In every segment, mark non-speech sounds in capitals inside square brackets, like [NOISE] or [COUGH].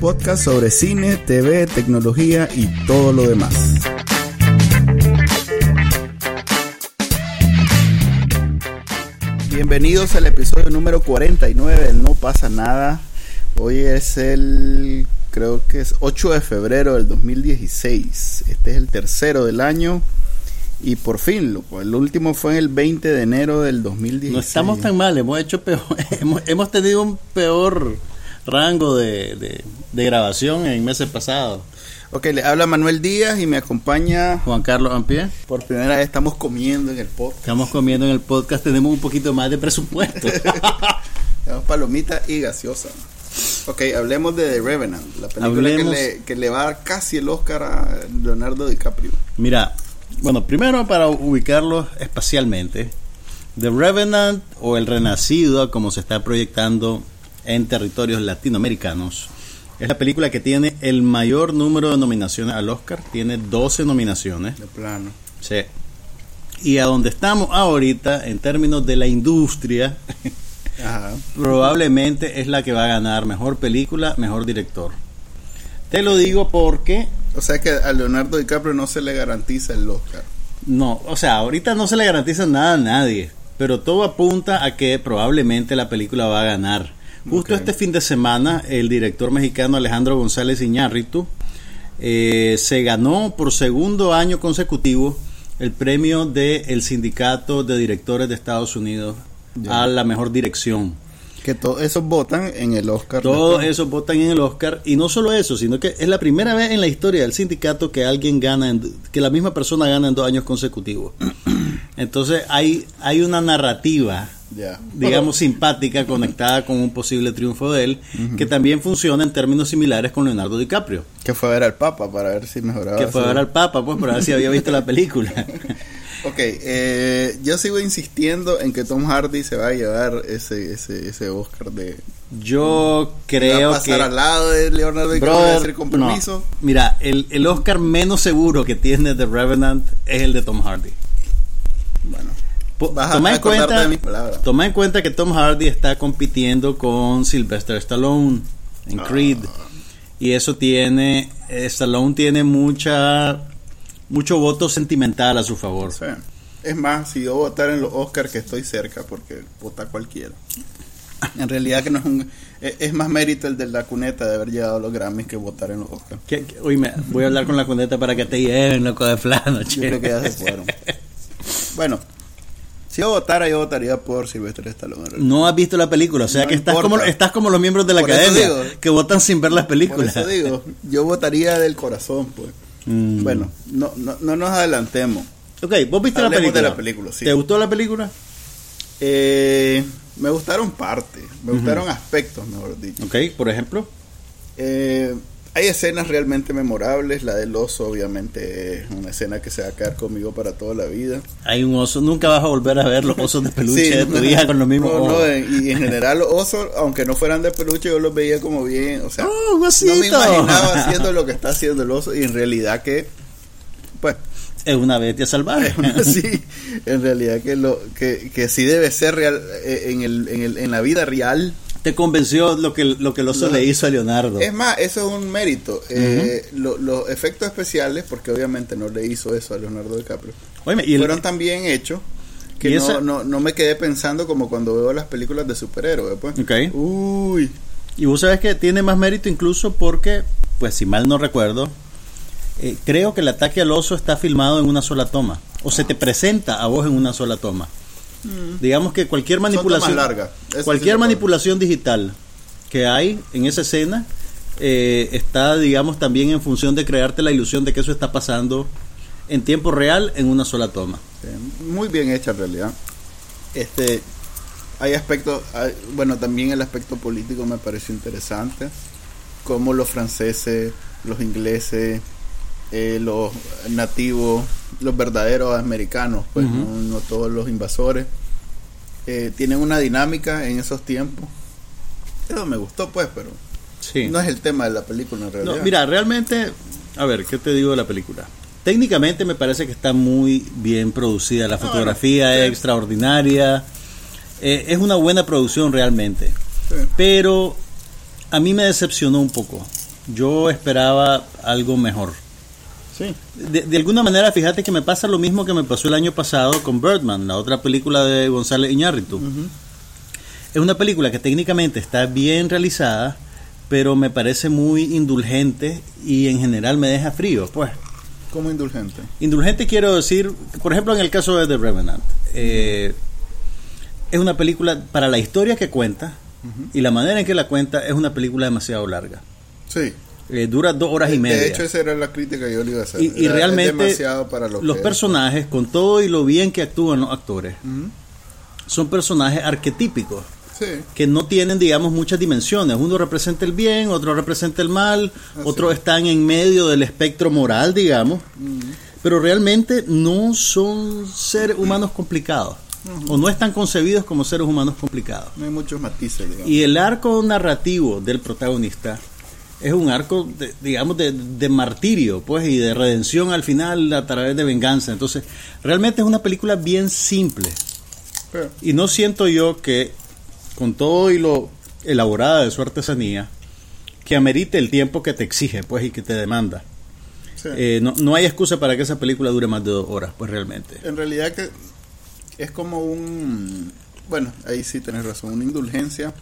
Podcast sobre cine, TV, tecnología y todo lo demás. Bienvenidos al episodio número 49 de No pasa nada. Hoy es el, creo que es 8 de febrero del 2016. Este es el tercero del año. Y por fin, el último fue el 20 de enero del 2016. No estamos tan mal, hemos hecho peor, [LAUGHS] hemos tenido un peor rango de, de, de grabación en meses pasados. Ok, le habla Manuel Díaz y me acompaña Juan Carlos Ampie, por primera vez. Estamos comiendo en el podcast. estamos comiendo en el podcast, tenemos un poquito más de presupuesto. [LAUGHS] Tenemos palomita y gaseosa. Ok, hablemos de The Revenant, la película que Hablemos- le, que le va a dar casi el Oscar a Leonardo DiCaprio. Mira, bueno, primero para ubicarlo espacialmente, The Revenant o El Renacido, como se está proyectando en territorios latinoamericanos, es la película que tiene el mayor número de nominaciones al Oscar, tiene 12 nominaciones. De plano. Sí. Y a donde estamos ahorita, en términos de la industria, Ajá. [LAUGHS] probablemente es la que va a ganar mejor película, mejor director. Te lo digo porque O sea que a Leonardo DiCaprio no se le garantiza el Oscar. No, o sea, ahorita no se le garantiza nada a nadie, pero todo apunta a que probablemente la película va a ganar. Justo este fin de semana, el director mexicano Alejandro González Iñárritu eh, se ganó por segundo año consecutivo el premio del Sindicato de Directores de Estados Unidos a la mejor dirección. Que todos esos votan en el Oscar. Todos esos votan en el Oscar y no solo eso, sino que es la primera vez en la historia del sindicato que alguien gana, en- que la misma persona gana en dos años consecutivos. [CLEARS THROAT] Entonces hay, hay una narrativa, digamos, simpática conectada con un posible triunfo de él, que también funciona en términos similares con Leonardo DiCaprio, Que fue a ver al Papa para ver si mejoraba. que fue a ver al Papa, pues, para ver si había visto la película. [LAUGHS] Ok, eh, yo sigo insistiendo en que Tom Hardy se va a llevar ese, ese, ese Oscar de... Yo va creo a pasar que... al lado de Leonardo DiCaprio compromiso. no. Mira, el, el Oscar menos seguro que tiene The Revenant es el de Tom Hardy. Bueno, a toma en cuenta de toma en cuenta que Tom Hardy está compitiendo con Sylvester Stallone en Ah. Creed y eso tiene eh, Stallone tiene mucha mucho voto sentimental a su favor Sí. Es más, si yo votar en los Oscars que estoy cerca, porque vota cualquiera. En realidad que no es un... Es es más mérito el de la cuneta de haber llegado a los Grammys que votar en los Oscars. ¿Qué- qué- oíme, voy a hablar con la cuneta para que te lleven loco de plano Yo creo que ya se fueron. Bueno, si yo votara, yo votaría por Sylvester Stallone. no has visto la película o sea No que estás importa. como estás como los miembros de la Por academia digo. que votan sin ver las Por películas eso digo, yo votaría del corazón, pues. Mm. Bueno, no, no, no nos adelantemos. ok vos viste la de película la película, sí. te gustó la película Eh, me gustaron partes, me gustaron aspectos, mejor dicho. ok por ejemplo Eh, hay escenas realmente memorables. La del oso, obviamente, es una escena que se va a quedar conmigo para toda la vida. Hay un oso, nunca vas a volver a ver los osos de peluche Sí, de [LAUGHS] tu no, hija con los mismos no, no, ojos. eh, y en general los osos, aunque no fueran de peluche, yo los veía como bien. O sea, ¡Oh, no me imaginaba haciendo lo que está haciendo el oso. Y en realidad que, pues, Es una bestia salvaje. [LAUGHS] sí, en realidad que lo que, que sí debe ser real eh, en, el, en, el, en la vida real. Te convenció lo que, lo que el oso le hizo a Leonardo. Es más, eso es un mérito. Eh, lo- los efectos especiales, porque obviamente no le hizo eso a Leonardo DiCaprio, Óyeme, y el- fueron tan bien hechos que y no, no, no me quedé pensando como cuando veo las películas de superhéroes. Pues. Ok. Uy, Y vos sabes que tiene más mérito incluso porque, pues si mal no recuerdo, eh, creo que el ataque al oso está filmado en una sola toma. O se te presenta a vos en una sola toma. Digamos que cualquier manipulación, sí cualquier manipulación digital que hay en esa escena eh, está, digamos, también en función de crearte la ilusión de que eso está pasando en tiempo real en una sola toma. Muy bien hecha en realidad. Este, hay aspectos, hay- bueno, también el aspecto político me pareció interesante, como los franceses, los ingleses eh, los nativos, los verdaderos americanos, pues no, no todos los invasores, eh, tienen una dinámica en esos tiempos. Eso me gustó, pues, pero Sí. no es el tema de la película en realidad. No, mira, realmente, a ver, ¿qué te digo de la película? Técnicamente me parece que está muy bien producida, la fotografía es sí. extraordinaria, eh, es una buena producción realmente, Sí. pero a mí me decepcionó un poco. Yo esperaba algo mejor. Sí. De, de alguna manera, fíjate que me pasa lo mismo que me pasó el año pasado con Birdman, la otra película de González Iñárritu. Es una película que técnicamente está bien realizada, pero me parece muy indulgente y en general me deja frío, pues. Como indulgente. Indulgente quiero decir, por ejemplo, en el caso de The Revenant, eh, es una película para la historia que cuenta y la manera en que la cuenta es una película demasiado larga. Sí. Eh, dura dos horas y media. De hecho, esa era la crítica que yo le iba a hacer. y, y realmente para lo los es. personajes, con todo y lo bien que actúan los actores, son personajes arquetípicos. Sí. que no tienen, digamos, muchas dimensiones. Uno representa el bien, otro representa el mal, otros es. están en medio del espectro moral, digamos, pero realmente no son seres humanos complicados, o no están concebidos como seres humanos complicados. No hay muchos matices, digamos. Y el arco narrativo del protagonista es un arco, de- digamos, de, de martirio, pues, y de redención al final a través de venganza. Entonces, realmente es una película bien simple. Pero, Y no siento yo que, con todo y lo elaborada de su artesanía, que amerite el tiempo que te exige, pues, y que te demanda. sí. Eh, no, no hay excusa para que esa película dure más de dos horas, pues, realmente. En realidad que es como un... Bueno, ahí sí tenés razón, una indulgencia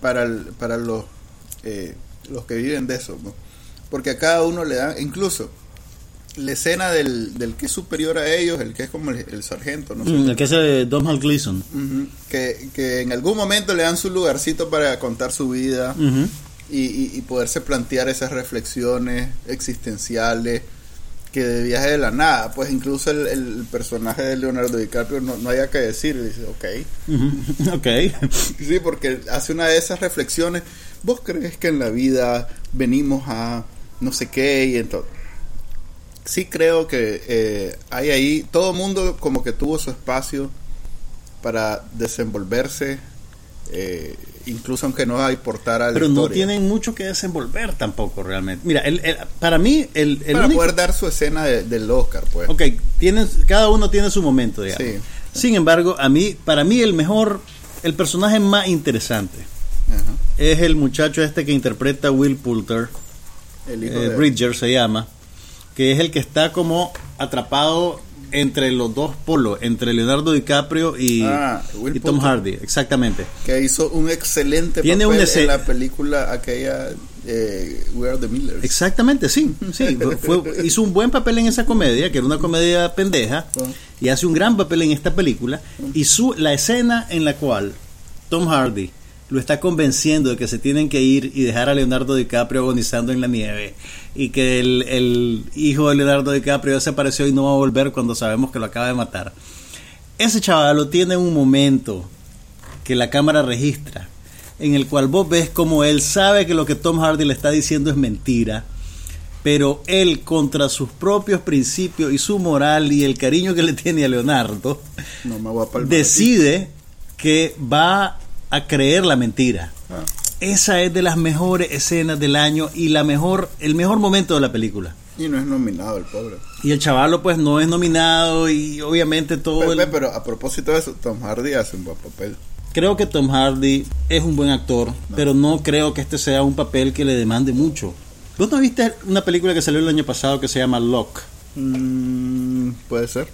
para, el- para los, eh, los que viven de eso. ¿no? Porque a cada uno le dan, incluso la escena del, del que es superior a ellos, el que es como el, el sargento, no. Mm, el que es eh, Domhnall Gleeson. Ujú, que, que en algún momento le dan su lugarcito para contar su vida y, y- y poderse plantear esas reflexiones existenciales que de viaje de la nada, pues incluso el, el personaje de Leonardo DiCaprio no, no haya que decir, dice, ok, Ujú. [LAUGHS] ok. sí, porque hace una de esas reflexiones, vos crees que en la vida venimos a no sé qué y entonces... Sí creo que eh, hay ahí, todo mundo como que tuvo su espacio para desenvolverse, eh, incluso aunque no importara la Pero no historia. tienen mucho que desenvolver tampoco, realmente. Mira, el- el- para mí, el, el para único- poder dar su escena de- del Oscar, pues. Ok, tienen, cada uno tiene su momento, digamos. Sí. Sin embargo, a mí, para mí el mejor, el personaje más interesante Ajá. es el muchacho este que interpreta a Will Poulter, El hijo eh, de Bridger se llama, que es el que está como atrapado entre los dos polos, entre Leonardo DiCaprio y, Ah, y Tom. Hardy, exactamente. que hizo un excelente Tiene papel un en la película aquella eh, We Are the Millers. Exactamente, sí, sí. fue- hizo un buen papel en esa comedia, que era una comedia pendeja, Ah. y hace un gran papel en esta película. Y su, la escena en la cual Tom Hardy lo está convenciendo de que se tienen que ir y dejar a Leonardo DiCaprio agonizando en la nieve, y que el, el hijo de Leonardo DiCaprio desapareció y no va a volver cuando sabemos que lo acaba de matar. Ese chaval lo tiene un momento que la cámara registra, en el cual vos ves como él sabe que lo que Tom Hardy le está diciendo es mentira, pero él contra sus propios principios y su moral y el cariño que le tiene a Leonardo, No me voy a palmar decide que va a creer la mentira. Ah, Esa es de las mejores escenas del año y la mejor, el mejor momento de la película. y no es nominado el pobre. Y el chavalo pues no es nominado y obviamente todo Pepe, el- pero a propósito de eso, Tom Hardy hace un buen papel. Creo que Tom Hardy es un buen actor, pero no creo que este sea un papel que le demande mucho. ¿Vos no viste una película que salió el año pasado que se llama Locke? Mm, Puede ser.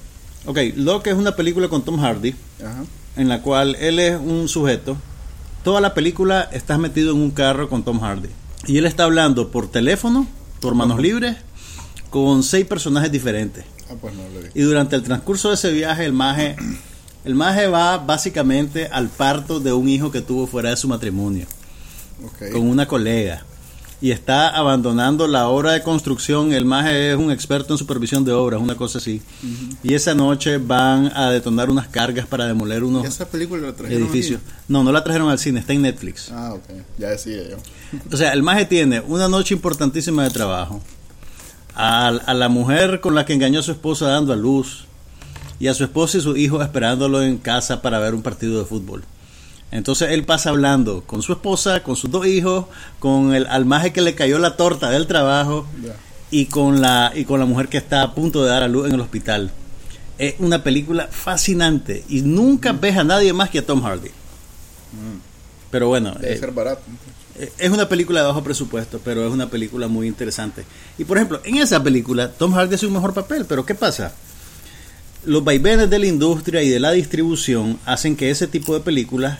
Ok, Locke es una película con Tom Hardy, Ajá. en la cual él es un sujeto. Toda la película estás metido en un carro con Tom Hardy. Y él está hablando por teléfono, por manos libres, con seis personajes diferentes. Ah, pues no lo vi. Y durante el transcurso de ese viaje, el maje, el maje va básicamente al parto de un hijo que tuvo fuera de su matrimonio. Con una colega y está abandonando la obra de construcción. El maje es un experto en supervisión de obras, una cosa así. Y esa noche van a detonar unas cargas para demoler ¿Y unos esa película la trajeron edificios. No, no la trajeron al cine, está en Netflix. Ah, ok. Ya decía yo. O sea, el maje tiene una noche importantísima de trabajo. a, a la mujer con la que engañó a su esposa dando a luz y a su esposa y su hijo esperándolo en casa para ver un partido de fútbol. Entonces él pasa hablando con su esposa, con sus dos hijos, con el almaje que le cayó la torta del trabajo y con la y con la mujer que está a punto de dar a luz en el hospital. Es una película fascinante y nunca ves a nadie más que a Tom Hardy. Pero bueno, Debe eh, ser barato. eh, es una película de bajo presupuesto, pero es una película muy interesante. Y por ejemplo, en esa película Tom Hardy hace un mejor papel, pero ¿qué pasa? Los vaivenes de la industria y de la distribución hacen que ese tipo de películas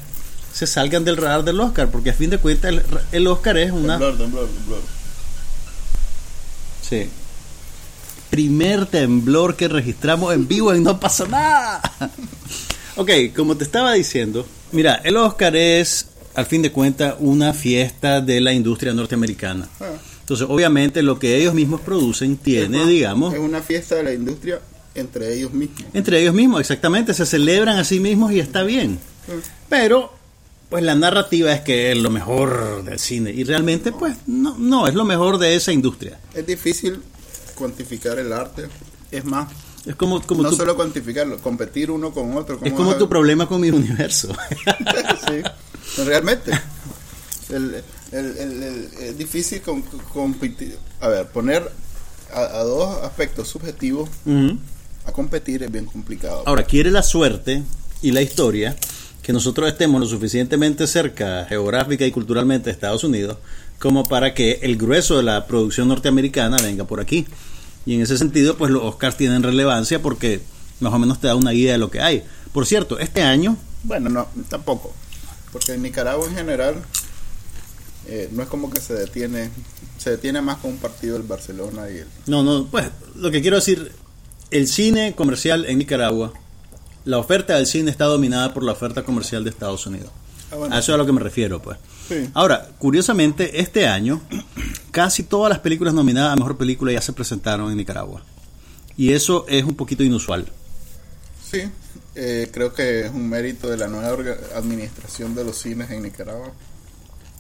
se salgan del radar del Oscar, porque a fin de cuentas el, el Oscar es una... Temblor, temblor, temblor. Sí. Primer temblor que registramos en vivo y no pasó nada. ok, como te estaba diciendo, mira, el Oscar es, al fin de cuentas, una fiesta de la industria norteamericana. Ah. Entonces, obviamente, lo que ellos mismos producen tiene, Es más, digamos, Es una fiesta de la industria entre ellos mismos. entre ellos mismos, exactamente, se celebran a sí mismos y está bien. Pero, pues la narrativa es que es lo mejor del cine. Y realmente, pues, no, no, es lo mejor de esa industria. Es difícil cuantificar el arte. Es más, Es como, como no tu, solo cuantificarlo, competir uno con otro. es ¿cómo como tu problema con mi universo. [LAUGHS] sí, realmente. El- el- el- el- es difícil com- competir. A ver, poner a, a dos aspectos subjetivos a competir es bien complicado. Ahora, quiere la suerte y la historia que nosotros estemos lo suficientemente cerca geográfica y culturalmente de Estados Unidos como para que el grueso de la producción norteamericana venga por aquí. Y en ese sentido, pues los Oscars tienen relevancia porque más o menos te da una idea de lo que hay. Por cierto, este año, Bueno, no, tampoco. Porque en Nicaragua en general eh, no es como que se detiene, se detiene más con un partido del Barcelona y el... no, no, pues lo que quiero decir, el cine comercial en Nicaragua, la oferta del cine está dominada por la oferta comercial de Estados Unidos. Ah, bueno. A eso es a lo que me refiero, pues. Sí. Ahora, curiosamente, este año casi todas las películas nominadas a mejor película ya se presentaron en Nicaragua. Y eso es un poquito inusual. Sí, eh, creo que es un mérito de la nueva administración de los cines en Nicaragua.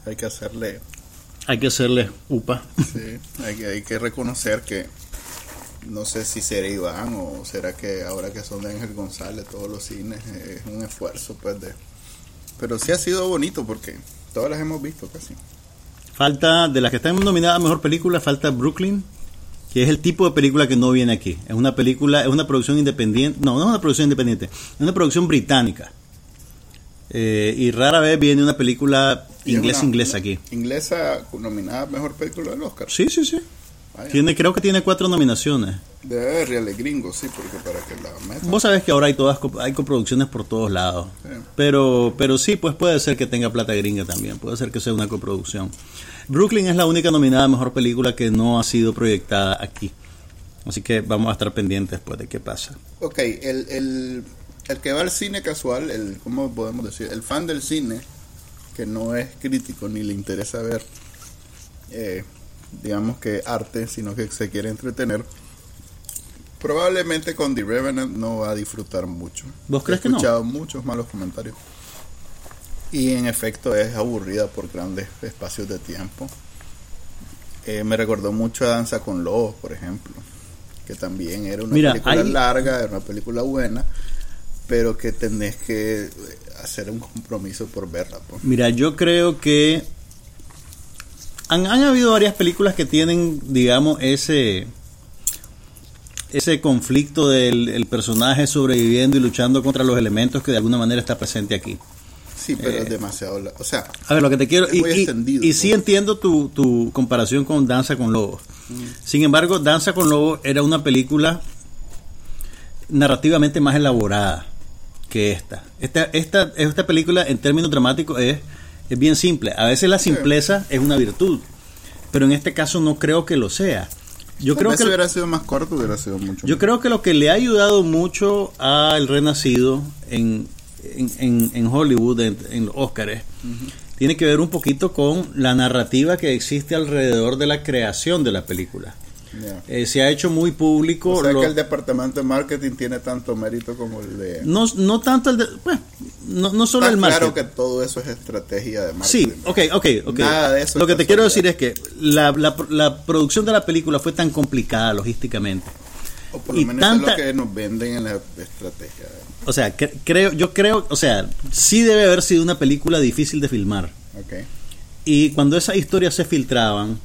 Hay que hacerle, Hay que hacerle upa. sí, hay, que, hay que reconocer que no sé si será Iván o será que ahora que son de Ángel González todos los cines es un esfuerzo pues de... Pero sí ha sido bonito porque todas las hemos visto casi. Falta, de las que están nominadas a mejor película, falta Brooklyn, que es el tipo de película que no viene aquí. Es una película, es una producción independiente. No, no es una producción independiente, es una producción británica. Eh, y rara vez viene una película inglesa una- inglesa aquí. Inglesa nominada a mejor película del Oscar. Sí, sí, sí. Tiene, creo que tiene cuatro nominaciones. Debe haber reales gringos, sí, porque para que la metan. Vos sabés que ahora hay todas hay coproducciones por todos lados. Sí. Pero pero sí, pues puede ser que tenga plata gringa también, puede ser que sea una coproducción. Brooklyn es la única nominada a mejor película que no ha sido proyectada aquí. Así que vamos a estar pendientes pues de qué pasa. Ok, el, el, el que va al cine casual, el, ¿cómo podemos decir? El fan del cine, que no es crítico ni le interesa ver, eh, digamos que arte, sino que se quiere entretener, probablemente con The Revenant no va a disfrutar mucho. ¿Vos crees He que no? escuchado muchos malos comentarios. Y en efecto es aburrida por grandes espacios de tiempo. Eh, me recordó mucho a Danza con Lobos, por ejemplo, que también era una Mira, película hay- larga, era una película buena, pero que tenés que hacer un compromiso por verla. pues. Mira, yo creo que han, han habido varias películas que tienen, digamos, ese ese conflicto del el personaje sobreviviendo y luchando contra los elementos que de alguna manera está presente aquí. Sí, pero Eh, es demasiado. la- O sea, A ver, lo que te quiero. Y, sí entiendo tu, tu comparación con Danza con Lobos. Sin embargo, Danza con Lobos era una película narrativamente más elaborada que esta. Esta, esta, esta película, en términos dramáticos, es, es bien simple. A veces la simpleza es una virtud, pero en este caso no creo que lo sea. Yo creo que. hubiera sido más corto, hubiera sido mucho Yo creo que lo que le ha ayudado mucho al Renacido en, en, en- en Hollywood, en, en los Óscares, tiene que ver un poquito con la narrativa que existe alrededor de la creación de la película. Eh, se ha hecho muy público. O sea lo- que el departamento de marketing tiene tanto mérito como el de... no, no tanto el de, pues, no, no solo Está el claro marketing. que todo eso es estrategia de marketing. Sí, ok, ok, ok. Nada de eso Lo que te quiero decir es que la, la- la producción de la película fue tan complicada logísticamente. O por lo y menos tanta- es lo que nos venden en la estrategia. O sea, cre- creo, yo creo, o sea, sí debe haber sido una película difícil de filmar. Ok. Y cuando esas historias se filtraban,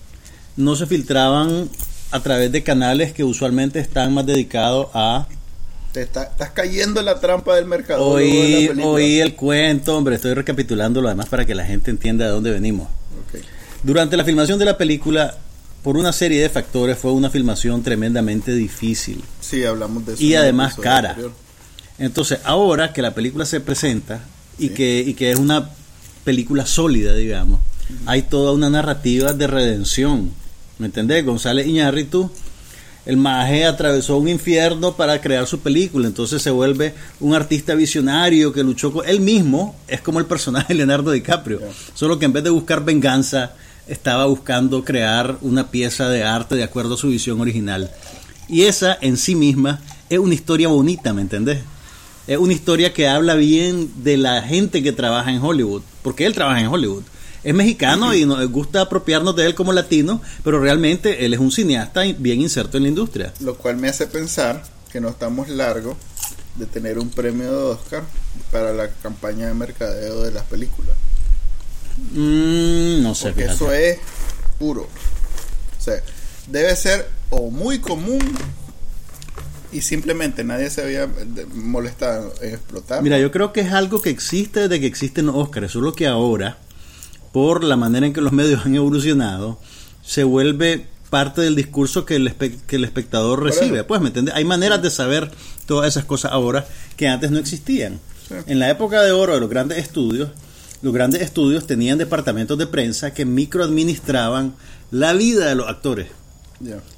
no se filtraban a través de canales que usualmente están más dedicados a Te está- estás cayendo en la trampa del mercado. oír el cuento. Hombre, estoy recapitulando lo demás para que la gente entienda de dónde venimos. Durante la filmación de la película, por una serie de factores, fue una filmación tremendamente difícil. Sí, hablamos de eso. Y además cara. anterior. Entonces, ahora que la película se presenta y, Sí. que, y que es una película sólida, digamos, hay toda una narrativa de redención. ¿Me entendés? González Iñárritu, el maje atravesó un infierno para crear su película, entonces se vuelve un artista visionario que luchó con él mismo, es como el personaje de Leonardo DiCaprio, solo que en vez de buscar venganza, estaba buscando crear una pieza de arte de acuerdo a su visión original. Y esa en sí misma es una historia bonita, ¿me entendés? Es una historia que habla bien de la gente que trabaja en Hollywood, porque él trabaja en Hollywood. Es mexicano y nos gusta apropiarnos de él como latino, pero realmente él es un cineasta bien inserto en la industria. Lo cual me hace pensar que no estamos largos de tener un premio de Oscar para la campaña de mercadeo de las películas. Mm, no sé, Porque fíjate. eso es puro. O sea, debe ser o muy común y simplemente nadie se había molestado en explotar. Mira, yo creo que es algo que existe desde que existen los Oscars, solo que ahora, por la manera en que los medios han evolucionado, se vuelve parte del discurso que el, espe- que el espectador recibe. Pues, ¿me entiendes? Hay maneras de saber todas esas cosas ahora que antes no existían. Sí. En la época de oro de los grandes estudios, los grandes estudios tenían departamentos de prensa que microadministraban la vida de los actores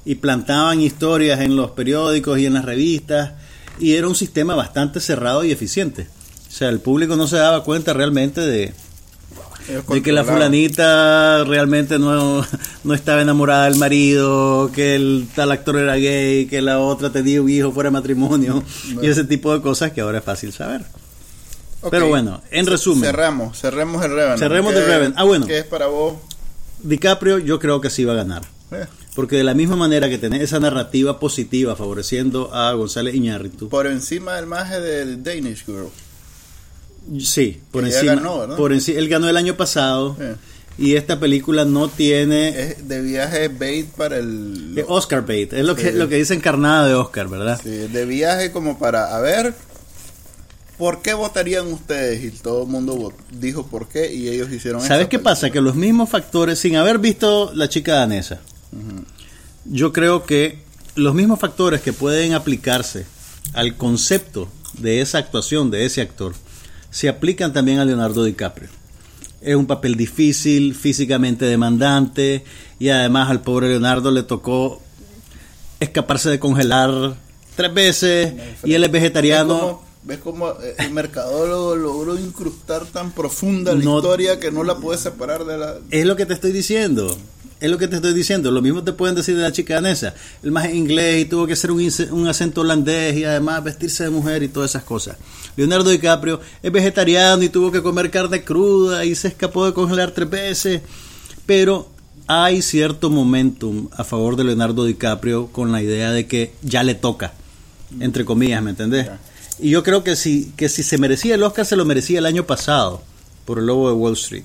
y plantaban historias en los periódicos y en las revistas y era un sistema bastante cerrado y eficiente. O sea, el público no se daba cuenta realmente de, de que la fulanita realmente no, no estaba enamorada del marido, que el tal actor era gay, que la otra tenía un hijo fuera de matrimonio y ese tipo de cosas que ahora es fácil saber. Pero bueno, en resumen. Cerramos, cerremos el Revenant. Cerremos ¿Qué- el Revenant. Ah, bueno. ¿Qué es para vos? DiCaprio yo creo que sí va a ganar. Eh, Porque de la misma manera que tenés esa narrativa positiva favoreciendo a González Iñárritu, por encima del maje del Danish Girl. Sí, por encima. ganó, por enci- él ganó el año pasado Eh, y esta película no tiene Es de viaje bait para el... Oscar bait, es lo que Sí. lo que dice encarnada de Oscar, ¿verdad? Sí, de viaje como para, a ver, ¿por qué votarían ustedes? Y todo el mundo dijo por qué y ellos hicieron ¿Sabes qué pasa? Que los mismos factores, sin haber visto la chica danesa, yo creo que los mismos factores que pueden aplicarse al concepto de esa actuación de ese actor se aplican también a Leonardo DiCaprio. Es un papel difícil, físicamente demandante y además al pobre Leonardo le tocó escaparse de congelar tres veces y él es vegetariano. ¿Ves cómo, eh, el mercadólogo logró incrustar tan profunda la No- historia que no la puede separar de la... Es lo que te estoy diciendo. Es lo que te estoy diciendo. Lo mismo te pueden decir de la chica danesa. El más inglés y tuvo que hacer un, un acento holandés y además vestirse de mujer y todas esas cosas. Leonardo DiCaprio es vegetariano y tuvo que comer carne cruda y se escapó de congelar tres veces. Pero hay cierto momentum a favor de Leonardo DiCaprio con la idea de que ya le toca, entre comillas, ¿me entendés? Y yo creo que si, que si se merecía el Oscar, se lo merecía el año pasado por el Lobo de Wall Street.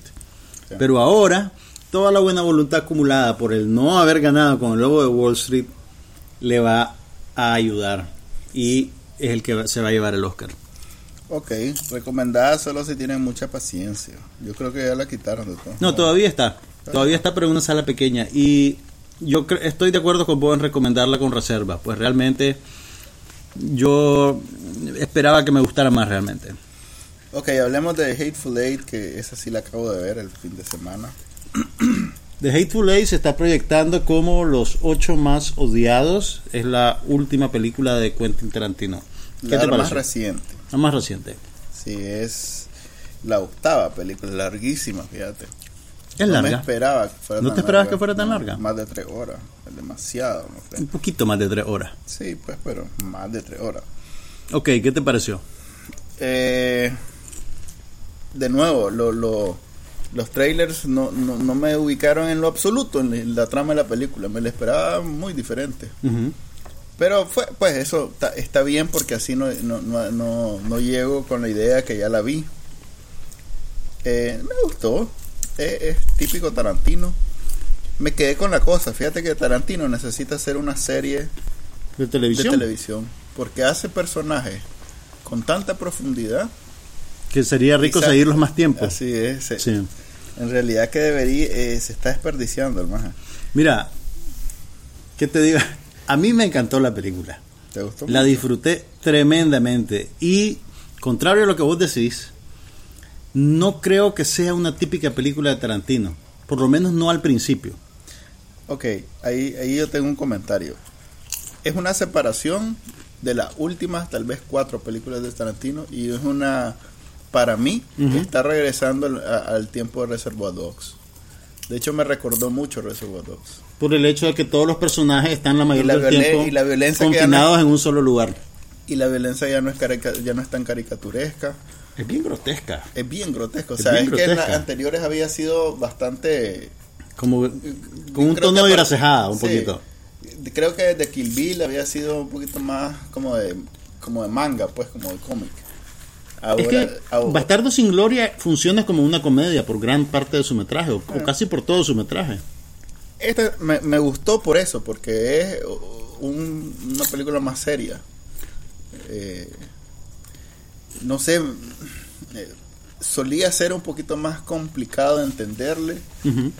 Pero ahora, toda la buena voluntad acumulada por el no haber ganado con el Lobo de Wall Street le va a ayudar. Y es el que se va a llevar el Oscar. Ok, recomendada solo si tienen mucha paciencia. Yo creo que ya la quitaron de todo. No, todavía está. Todavía está, pero en una sala pequeña. Y yo estoy de acuerdo con vos en recomendarla con reserva. Pues realmente yo esperaba que me gustara más realmente. Ok, hablemos de Hateful Eight, que esa sí la acabo de ver el fin de semana. [CLEARS THROAT] The Hateful Eight se está proyectando como los ocho más odiados. Es la última película de Quentin Tarantino. ¿Qué La te más reciente. La más reciente. Sí, es la octava película, larguísima, fíjate. Es no me larga. esperaba que fuera ¿No tan te esperabas larga. que fuera tan No, larga? Más de tres horas. demasiado. ¿no? Un poquito más de tres horas. Sí, pues, pero más de tres horas. Ok, ¿qué te pareció? Eh, de nuevo, lo, lo- los trailers no, no, no me ubicaron en lo absoluto en la trama de la película. Me la esperaba muy diferente. Pero fue, pues eso está, está bien porque así no, no, no, no, llego con la idea que ya la vi. Eh, me gustó. Eh, es típico Tarantino. Me quedé con la cosa. Fíjate que Tarantino necesita hacer una serie ¿De de televisión? televisión. Porque hace personajes con tanta profundidad. que sería rico seguirlos más tiempo. Así es. Sí. En realidad que debería, eh, se está desperdiciando el maje. Mira, ¿qué te diga? [LAUGHS] A mí me encantó la película. ¿Te gustó? La disfruté tremendamente. Y, contrario a lo que vos decís, no creo que sea una típica película de Tarantino. Por lo menos no al principio. Ok, ahí, ahí yo tengo un comentario. Es una separación de las últimas, tal vez cuatro películas de Tarantino y es una, para mí, está regresando al, a- al tiempo de Reservoir Dogs. De hecho, me recordó mucho Reservoir Dogs. Por el hecho de que todos los personajes están la mayoría la del tiempo y la violencia confinados en un solo lugar. Y la violencia ya no es, carica- ya no es tan caricaturesca. Es bien grotesca. Es bien grotesco. O sea, es que en las grotesca. anteriores había sido bastante... Como con un tono de grasejada, un sí. poquito. Creo que desde Kill Bill había sido un poquito más como de como de manga, pues, como de cómic. Ahora, es que ahora- Bastardo sin Gloria funciona como una comedia por gran parte de su metraje, o, o casi por todo su metraje. este me, me gustó por eso, porque es un- una película más seria. Eh, no sé, eh, solía ser un poquito más complicado de entenderle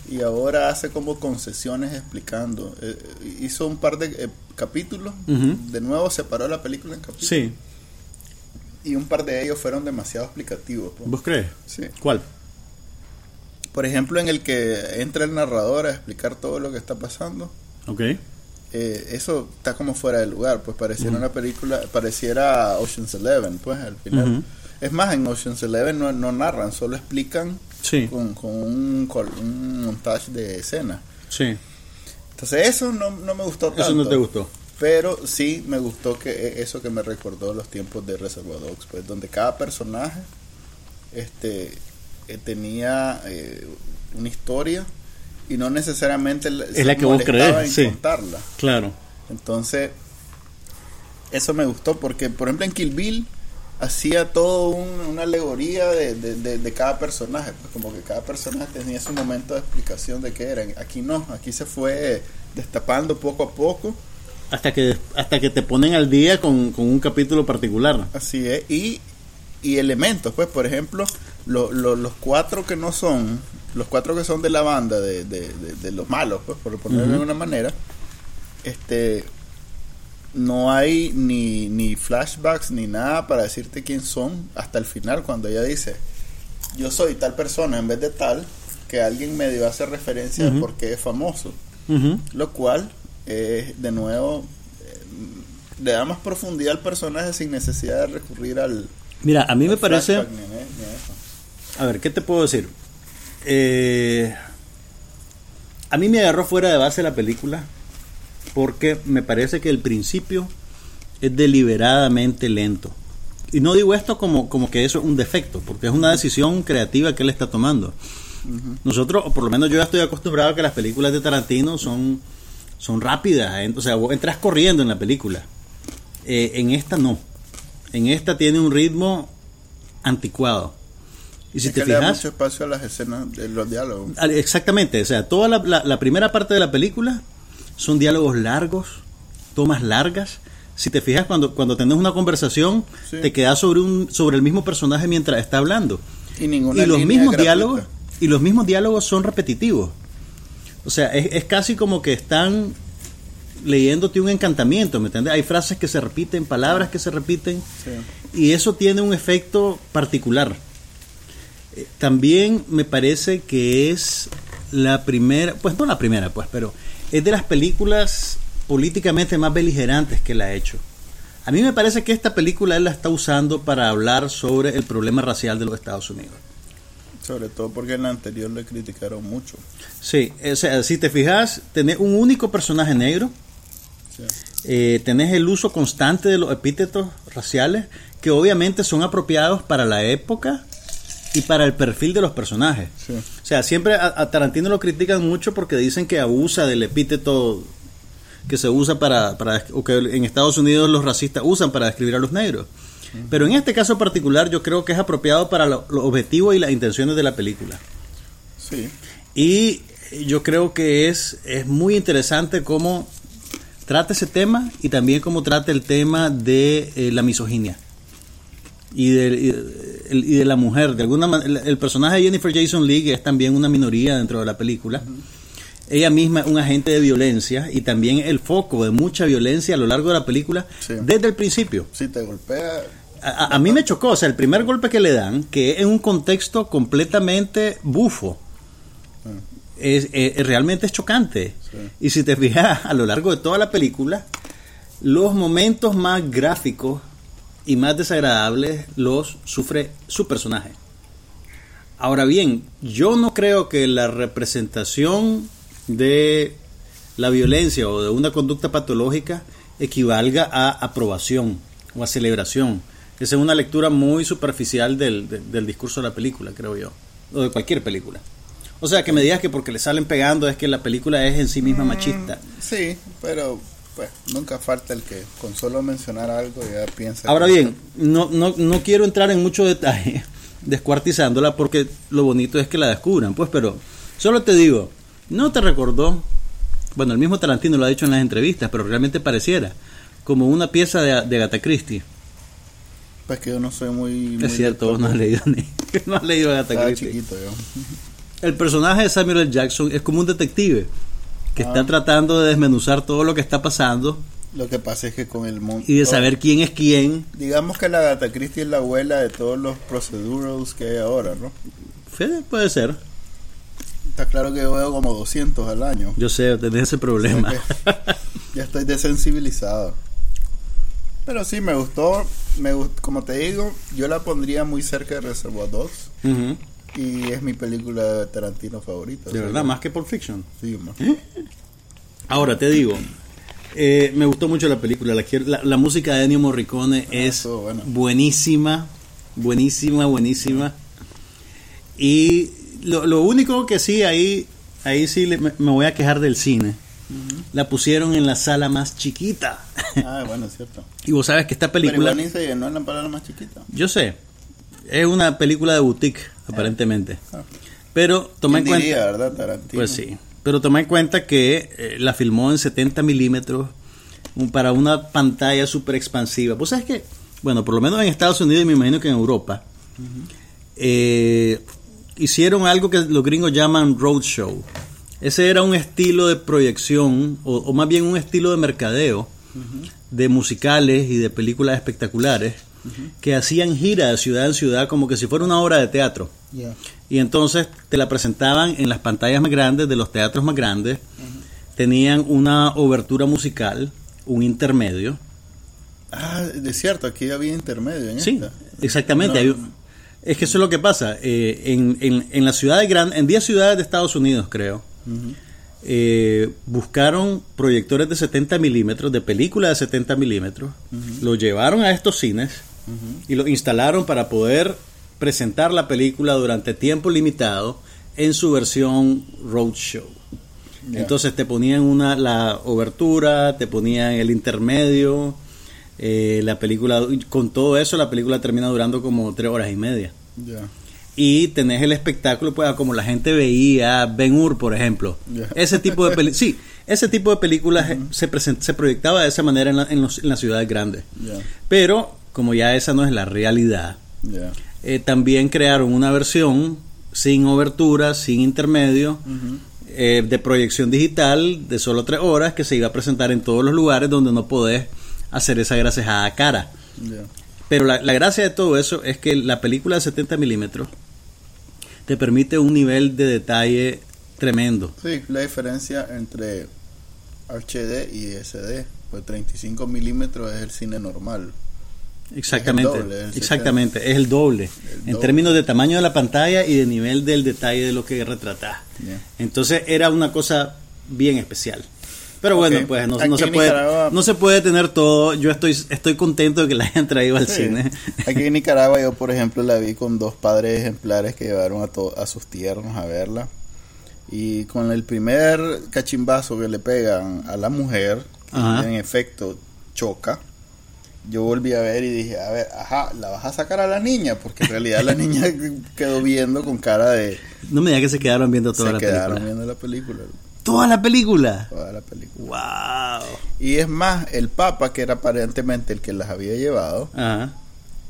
y ahora hace como concesiones explicando. Eh, hizo un par de capítulos, de nuevo separó la película en capítulos. Sí, Y un par de ellos fueron demasiado explicativos. pues. ¿vos crees? Sí. ¿Cuál? Por ejemplo, en el que entra el narrador a explicar todo lo que está pasando. Ok. eh, eso está como fuera de lugar, pues pareciera una película, pareciera Ocean's Eleven, pues al final. Es más, en Ocean's Eleven no, no narran, solo explican Sí, con, con un, un montaje de escena. sí. Entonces eso no, no me gustó tanto. Eso no te gustó. Pero sí me gustó que e- eso que me recordó los tiempos de Reservoir Dogs, pues donde cada personaje este eh, tenía eh, una historia y no necesariamente Es la que vos crees, en sí. contarla. Claro. Entonces eso me gustó porque por ejemplo en Kill Bill hacía todo un- una alegoría de, de- de- de cada personaje, pues como que cada personaje tenía su momento de explicación de qué eran. Aquí no, aquí se fue destapando poco a poco. Hasta que, hasta que te ponen al día con, con un capítulo particular. Así es. Y, y elementos, pues, por ejemplo, lo- lo- los cuatro que no son, los cuatro que son de la banda, de, de- de- de los malos, pues, por ponerlo de alguna manera, este no hay ni, ni flashbacks ni nada para decirte quién son hasta el final cuando ella dice yo soy tal persona en vez de tal que alguien medio hace referencia Ujú. a por qué es famoso lo cual eh, de nuevo eh, le da más profundidad al personaje sin necesidad de recurrir al Mira, a mí me parece... ni ni. A ver, ¿qué te puedo decir? Eh, a mí me agarró fuera de base la película porque me parece que el principio es deliberadamente lento. Y no digo esto como, como que eso es un defecto, porque es una decisión creativa que él está tomando. Nosotros, o por lo menos yo ya estoy acostumbrado a que las películas de Tarantino son, son rápidas, o sea, vos entras corriendo en la película. Eh, en esta no. En esta tiene un ritmo anticuado. Y si Es te que le da fijas, mucho espacio a las escenas de los diálogos Exactamente, o sea, toda la, la- la primera parte de la película son diálogos largos, tomas largas. Si te fijas, cuando, cuando tenés una conversación, Sí. te quedas sobre, un, sobre el mismo personaje mientras está hablando. y ninguna Y los mismos diálogos, y los mismos diálogos son repetitivos. O sea, es, es casi como que están leyéndote un encantamiento, ¿me entiendes? Hay frases que se repiten, palabras que se repiten, Sí. y eso tiene un efecto particular. Eh, También me parece que es la primera, pues no la primera, pues, pero es de las películas políticamente más beligerantes que él ha hecho. A mí me parece que esta película él la está usando para hablar sobre el problema racial de los Estados Unidos. Sobre todo porque en la anterior le criticaron mucho. Sí, o sea, si te fijas, tenés un único personaje negro, Sí. eh, tenés el uso constante de los epítetos raciales que obviamente son apropiados para la época y para el perfil de los personajes. Sí. O sea, siempre a, a Tarantino lo critican mucho porque dicen que abusa del epíteto que se usa para, para o que en Estados Unidos los racistas usan para describir a los negros. Pero en este caso particular yo creo que es apropiado para lo- los objetivos y las intenciones de la película. Sí. Y yo creo que es, es muy interesante cómo trata ese tema y también cómo trata el tema de eh, la misoginia y de, y de- el- y de la mujer. De alguna man- el, el personaje de Jennifer Jason Leigh es también una minoría dentro de la película. Ella misma es un agente de violencia y también el foco de mucha violencia a lo largo de la película Sí. desde el principio. Si te golpea, A, mí me chocó, o sea, el primer golpe que le dan, que es en un contexto completamente bufo, es, es- realmente es chocante. Sí. Y si te fijas, a lo largo de toda la película, los momentos más gráficos y más desagradables los sufre su personaje. Ahora bien, yo no creo que la representación de la violencia o de una conducta patológica equivalga a aprobación o a celebración. Esa es una lectura muy superficial del, de- del discurso de la película, creo yo, o de cualquier película. O sea, que me digas que porque le salen pegando es que la película es en sí misma machista. sí, pero pues nunca falta el que con solo mencionar algo ya piensa. Ahora bien, no, no, no quiero entrar en mucho detalle [LAUGHS] descuartizándola porque lo bonito es que la descubran, pues, pero solo te digo, no te recordó, bueno, el mismo Tarantino lo ha dicho en las entrevistas, pero realmente pareciera como una pieza de, de Agatha Christie. Pues que yo no soy muy. muy Es cierto, vos no has leído ni, [LAUGHS] no has leído Agatha Christie. chiquito yo. El personaje de Samuel L. Jackson es como un detective que Ah. está tratando de desmenuzar todo lo que está pasando Lo que pasa es que con el mundo. y de saber quién es quién. Digamos que la Agatha Christie es la abuela de todos los procedurals que hay ahora, ¿no? Fede, Puede ser. Está claro que yo veo como 200 al año. Yo sé, tenés ese problema. ya estoy desensibilizado. Pero sí, me gustó. Me gust- como te digo, yo la pondría muy cerca de Reservoir Dogs. Y es mi película de Tarantino favorita. De verdad, más que Pulp Fiction. Sí, ma. Ahora te digo, eh, me gustó mucho la película. La, quiero- la- la música de Ennio Morricone Ah, es buenísima, buenísima, buenísima. Y lo, lo único que sí, ahí, ahí sí le- me, me voy a quejar del cine. La pusieron en la sala más chiquita. Ah, bueno, es cierto. [LAUGHS] y vos sabes que esta Pero película, ni se llenó en la palabra más chiquita. yo sé, es una película de boutique, aparentemente. Ah. Pero toma en ¿Quién cuenta... diría, verdad, Tarantino? Pues sí, pero toma en cuenta que eh, la filmó en 70 milímetros para una pantalla súper expansiva. Pues sabes que, bueno, por lo menos en Estados Unidos y me imagino que en Europa, eh, hicieron algo que los gringos llaman roadshow. Ese era un estilo de proyección, o, o más bien un estilo de mercadeo, de musicales y de películas espectaculares, que hacían gira de ciudad en ciudad como que si fuera una obra de teatro. Y entonces te la presentaban en las pantallas más grandes de los teatros más grandes. Tenían una obertura musical, un intermedio. Ah, de cierto, aquí había intermedio en Sí, esta. exactamente. No. Es que eso es lo que pasa. Eh, en, en, en las ciudades grandes, en 10 ciudades de Estados Unidos, creo, eh, buscaron proyectores de 70 milímetros, de película de 70 milímetros, lo llevaron a estos cines y lo instalaron para poder presentar la película durante tiempo limitado en su versión roadshow. Entonces te ponían una la obertura, te ponían el intermedio, eh, la película, con todo eso la película termina durando como tres horas y media. Y tenés el espectáculo, pues como la gente veía Ben Hur, por ejemplo. Ese tipo de peli- [LAUGHS] sí, ese tipo de películas eh, se, present- se proyectaba de esa manera en, la- en los- en las ciudades grandes. Pero como ya esa no es la realidad, eh, también crearon una versión sin obertura, sin intermedio, eh, de proyección digital de solo tres horas que se iba a presentar en todos los lugares donde no podés hacer esa grasejada cara. Pero la, la gracia de todo eso es que la película de 70 milímetros te permite un nivel de detalle tremendo. Sí, la diferencia entre HD y SD, pues 35 milímetros es el cine normal. Exactamente, Es el doble, el exactamente, es el doble, en doble. términos de tamaño de la pantalla y de nivel del detalle de lo que retratás. Ya. Entonces era una cosa bien especial. Pero bueno, pues no, se puede, Nicaragua- no se puede tener todo. Yo estoy, estoy contento de que la hayan traído al Sí. cine. Aquí en Nicaragua yo, por ejemplo, la vi con dos padres ejemplares que llevaron a, to- a sus tiernos a verla. Y con el primer cachimbazo que le pegan a la mujer, que en efecto choca, yo volví a ver y dije, a ver, ajá, la vas a sacar a la niña, porque en realidad la niña [LAUGHS] quedó viendo con cara de... No me digas que se quedaron viendo toda se la quedaron película. viendo la película, Toda la película. toda la película. Wow. Y es más, el papa, que era aparentemente el que las había llevado, Ajá.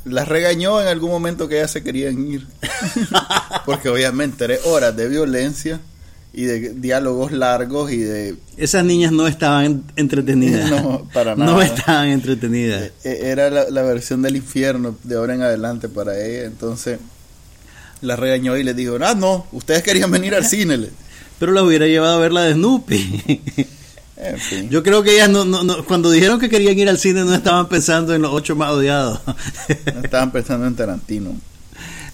las regañó en algún momento que ellas se querían ir. [LAUGHS] Porque obviamente tres horas de violencia y de diálogos largos y de... Esas niñas no estaban entretenidas. [LAUGHS] No, para nada. No estaban entretenidas. e- Era la, la versión del infierno de ahora en adelante para ella. Entonces las regañó y les dijo, ah, no, ustedes querían venir al cine. Pero la hubiera llevado a ver la de Snoopy. En fin. Yo creo que ellas no, no, no- cuando dijeron que querían ir al cine no estaban pensando en los ocho más odiados. No estaban pensando en Tarantino.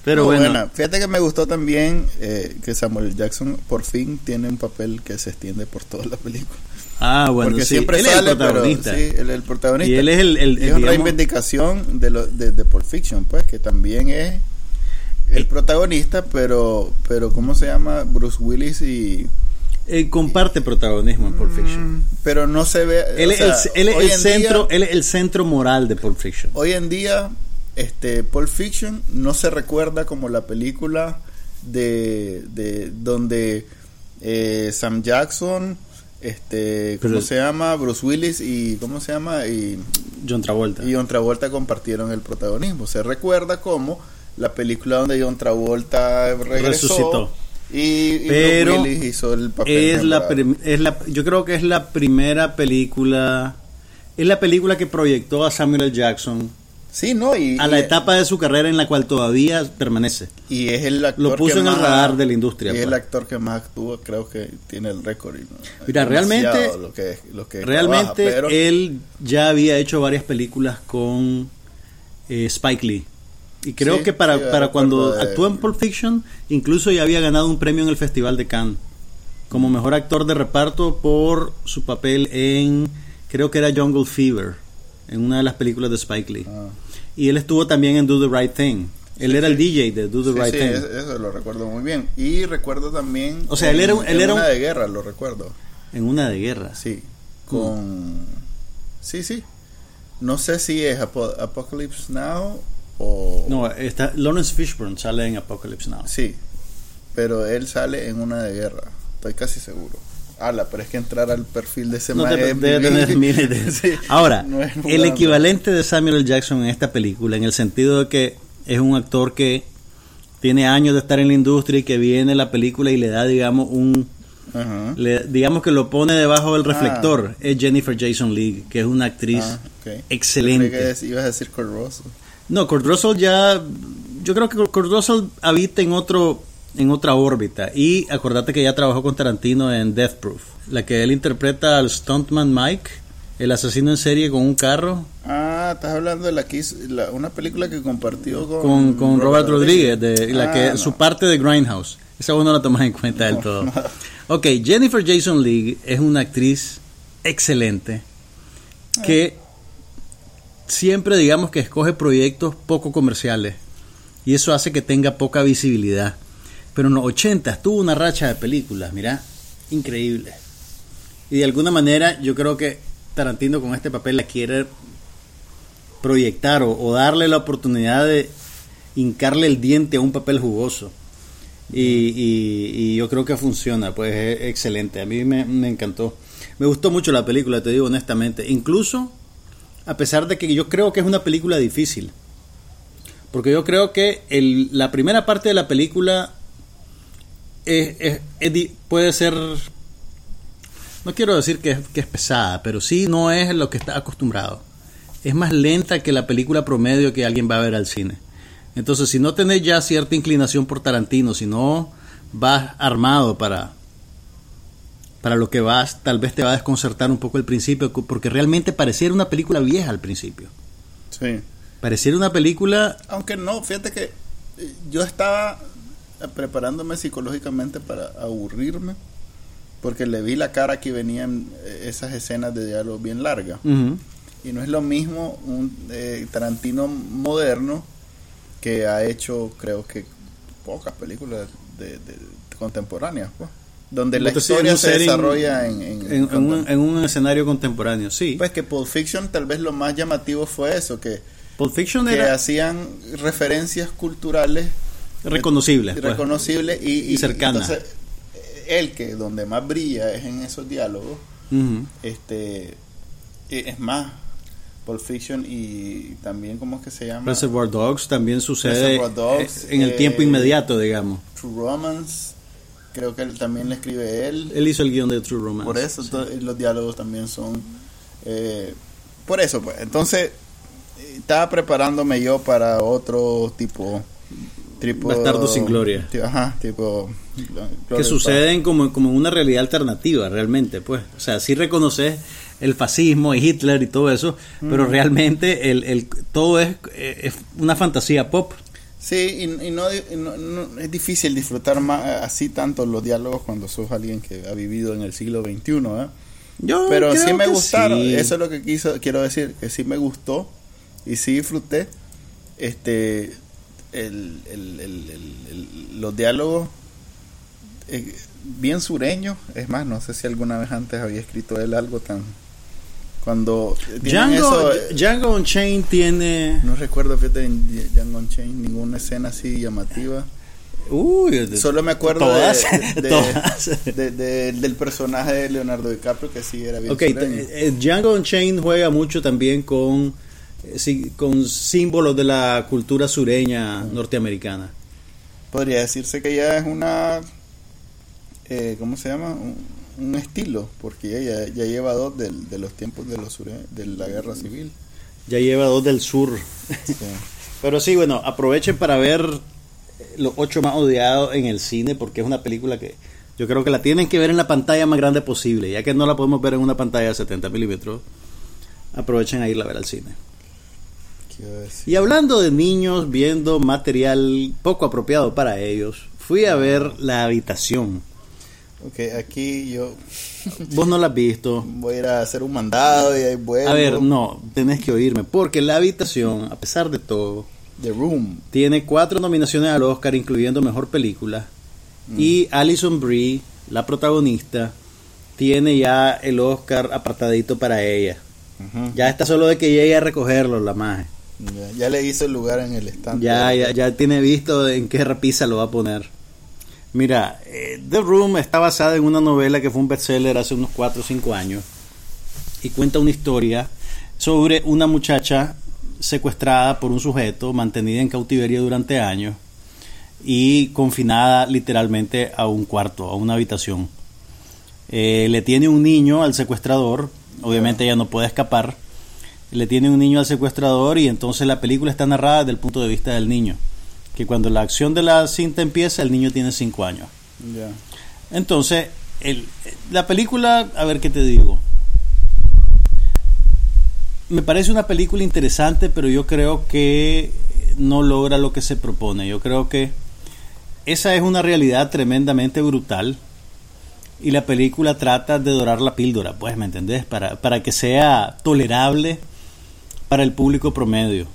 Pero bueno, buena. Fíjate que me gustó también eh, que Samuel Jackson por fin tiene un papel que se extiende por toda la película. ah, bueno, Porque sí, siempre él sale, es el protagonista. pero sí, él es el protagonista. Y él es el, el- es una reivindicación de, lo, de, de Pulp Fiction, pues, que también es el protagonista, pero, pero ¿cómo se llama? Bruce Willis y... comparte protagonismo en Pulp Fiction. Mm, Pero no se ve... Él es sea, el, él es hoy el en centro, día- él es el centro moral de Pulp Fiction. hoy en día, este, Pulp Fiction no se recuerda como la película de, de donde eh, Sam Jackson, este, ¿cómo Pero- se llama? Bruce Willis y ¿cómo se llama? Y, John Travolta. y John Travolta compartieron el protagonismo. Se recuerda como la película donde John Travolta regresó Resucitó. y, y Pero hizo el papel. es la, es la yo creo que es la primera película es la película que proyectó a Samuel L. Jackson Sí, no, y, a la y- etapa de su carrera en la cual todavía permanece. y es el actor Lo puso que en el más- radar de la industria, Y es el pues. actor que más actúa, creo que tiene el récord. no- Mira, realmente- Lo que, lo que Realmente trabaja, pero- él ya había hecho varias películas con eh, Spike Lee. Y creo Sí, que para, sí, para cuando de- actuó en Pulp Fiction, incluso ya había ganado un premio en el Festival de Cannes como mejor actor de reparto por su papel en, creo que era Jungle Fever, en una de las películas de Spike Lee. Ah. Y él estuvo también en Do the Right Thing. Él Sí, era el. DJ de Do the Right Thing. es- eso lo recuerdo muy bien. Y recuerdo también. O sea, él era él en era una un- de guerra, lo recuerdo. En una de guerra. Sí. Con. Sí, sí. No sé si es Apo- Apocalypse Now o. No, está, Lawrence Fishburne sale en Apocalypse Now. Sí. Pero él sale en una de guerra. Estoy casi seguro. Ala, pero es que entrar al perfil de ese No te, debe tener miles de- [LAUGHS] Sí, Ahora, no el equivalente de Samuel L. Jackson en esta película, en el sentido de que es un actor que tiene años de estar en la industria y que viene la película y le da, digamos, un. Ajá. le- digamos que lo pone debajo del Ah. reflector. Es Jennifer Jason Leigh, que es una actriz Ah, ok. excelente. Que ibas a decir. No, Kurt Russell ya. Yo creo que Kurt Russell habita en otro en otra órbita. Y acordate que ya trabajó con Tarantino en Death Proof, la que él interpreta al stuntman Mike, el asesino en serie con un carro, Ah, estás hablando de la que hizo- la- una película que compartió con, con, con Robert Rodríguez, de la Ah, que no. su parte de Grindhouse. Esa vos no la tomas en cuenta del todo. no. [LAUGHS] Ok, Jennifer Jason Leigh es una actriz excelente que siempre digamos que escoge proyectos poco comerciales y eso hace que tenga poca visibilidad. Pero en los 80 tuvo una racha de películas, mira, increíble. Y de alguna manera yo creo que Tarantino con este papel la quiere proyectar o, darle la oportunidad de hincarle el diente a un papel jugoso. Y, y- y yo creo que funciona, pues es excelente. A mí me, me encantó. Me gustó mucho la película, te digo honestamente. Incluso, a pesar de que yo creo que es una película difícil. Porque yo creo que la primera parte de la película es- puede ser... No quiero decir que que es pesada, pero sí no es lo que está acostumbrado. Es más lenta que la película promedio que alguien va a ver al cine. Entonces, si no tenés ya cierta inclinación por Tarantino, si no vas armado para, para lo que vas, tal vez te va a desconcertar un poco el principio, porque realmente pareciera una película vieja al principio. Sí. Pareciera una película... Aunque no, fíjate que eh, yo estaba preparándome psicológicamente para aburrirme, porque le vi la cara que venían eh, esas escenas de diálogo bien largas. Y no es lo mismo un eh, Tarantino moderno que ha hecho, creo que, pocas películas de, contemporáneas, pues donde la historia se desarrolla en, en, un, escenario contemporáneo, sí. Pues que Pulp Fiction tal vez lo más llamativo fue eso, que, Pulp Fiction que hacían referencias culturales reconocibles, pues. reconocibles y, y, cercanas. Entonces, él que donde más brilla es en esos diálogos, este es más Pulp Fiction y también cómo es que se llama Reservoir Dogs también sucede en el tiempo eh, inmediato, digamos. True Romance creo que él también le escribe él. Él hizo el guion de True Romance. Por eso los diálogos también son... Eh, por eso, pues. Entonces, estaba preparándome yo para otro tipo... tipo Bastardo sin gloria. ajá, tipo... que suceden como, como una realidad alternativa, realmente, pues. O sea, sí reconoces el fascismo y Hitler y todo eso, pero realmente el, el, todo es, es una fantasía pop. Sí, y, no, es difícil disfrutar más así tanto los diálogos cuando sos alguien que ha vivido en el siglo XXI. ¿eh? Yo Pero sí me gustaron, eso es lo que quiso, quiero decir, que sí me gustó y sí disfruté este el, los diálogos eh, bien sureños. Es más, no sé si alguna vez antes había escrito él algo tan cuando Django, eso, Django Unchained tiene no recuerdo fíjate en Django Unchained ninguna escena así llamativa. Uy, solo me acuerdo [LAUGHS] de, del personaje de Leonardo DiCaprio que sí era bien okay, eh, Django Unchained juega mucho también con eh, con símbolos de la cultura sureña norteamericana. Podría decirse que ya es una eh, ¿cómo se llama? un estilo, porque ella ya lleva dos de los tiempos de, los de la guerra civil. Ya lleva dos del sur. [LAUGHS] Pero sí, bueno, aprovechen para ver los ocho más odiados en el cine, porque es una película que yo creo que la tienen que ver en la pantalla más grande posible, ya que no la podemos ver en una pantalla de 70 milímetros. Aprovechen a irla a ver al cine. Y hablando de niños viendo material poco apropiado para ellos, fui a ver La Habitación Ok, aquí yo... Vos no la has visto. Voy a ir a hacer un mandado y ahí vuelvo. A ver, no, tenés que oírme. Porque La Habitación, a pesar de todo... The Room. Tiene cuatro nominaciones al Oscar, incluyendo Mejor Película. Mm. Y Alison Brie, la protagonista, tiene ya el Oscar apartadito para ella. Ya está solo de que llegue a recogerlo, la maje. Ya, le hizo el lugar en el stand. Ya, ya, ya tiene visto en qué repisa lo va a poner. Mira, eh, The Room está basada en una novela que fue un bestseller hace unos 4 o 5 años y cuenta una historia sobre una muchacha secuestrada por un sujeto, mantenida en cautiverio durante años y confinada literalmente a un cuarto, a una habitación. Eh, le tiene un niño al secuestrador, obviamente ella no puede escapar, le tiene un niño al secuestrador y entonces la película está narrada desde el punto de vista del niño que cuando la acción de la cinta empieza, el niño tiene 5 años. Entonces, el, la película, a ver qué te digo. Me parece una película interesante, pero yo creo que no logra lo que se propone. Yo creo que esa es una realidad tremendamente brutal y la película trata de dorar la píldora, pues, ¿me entendés? Para, para que sea tolerable para el público promedio.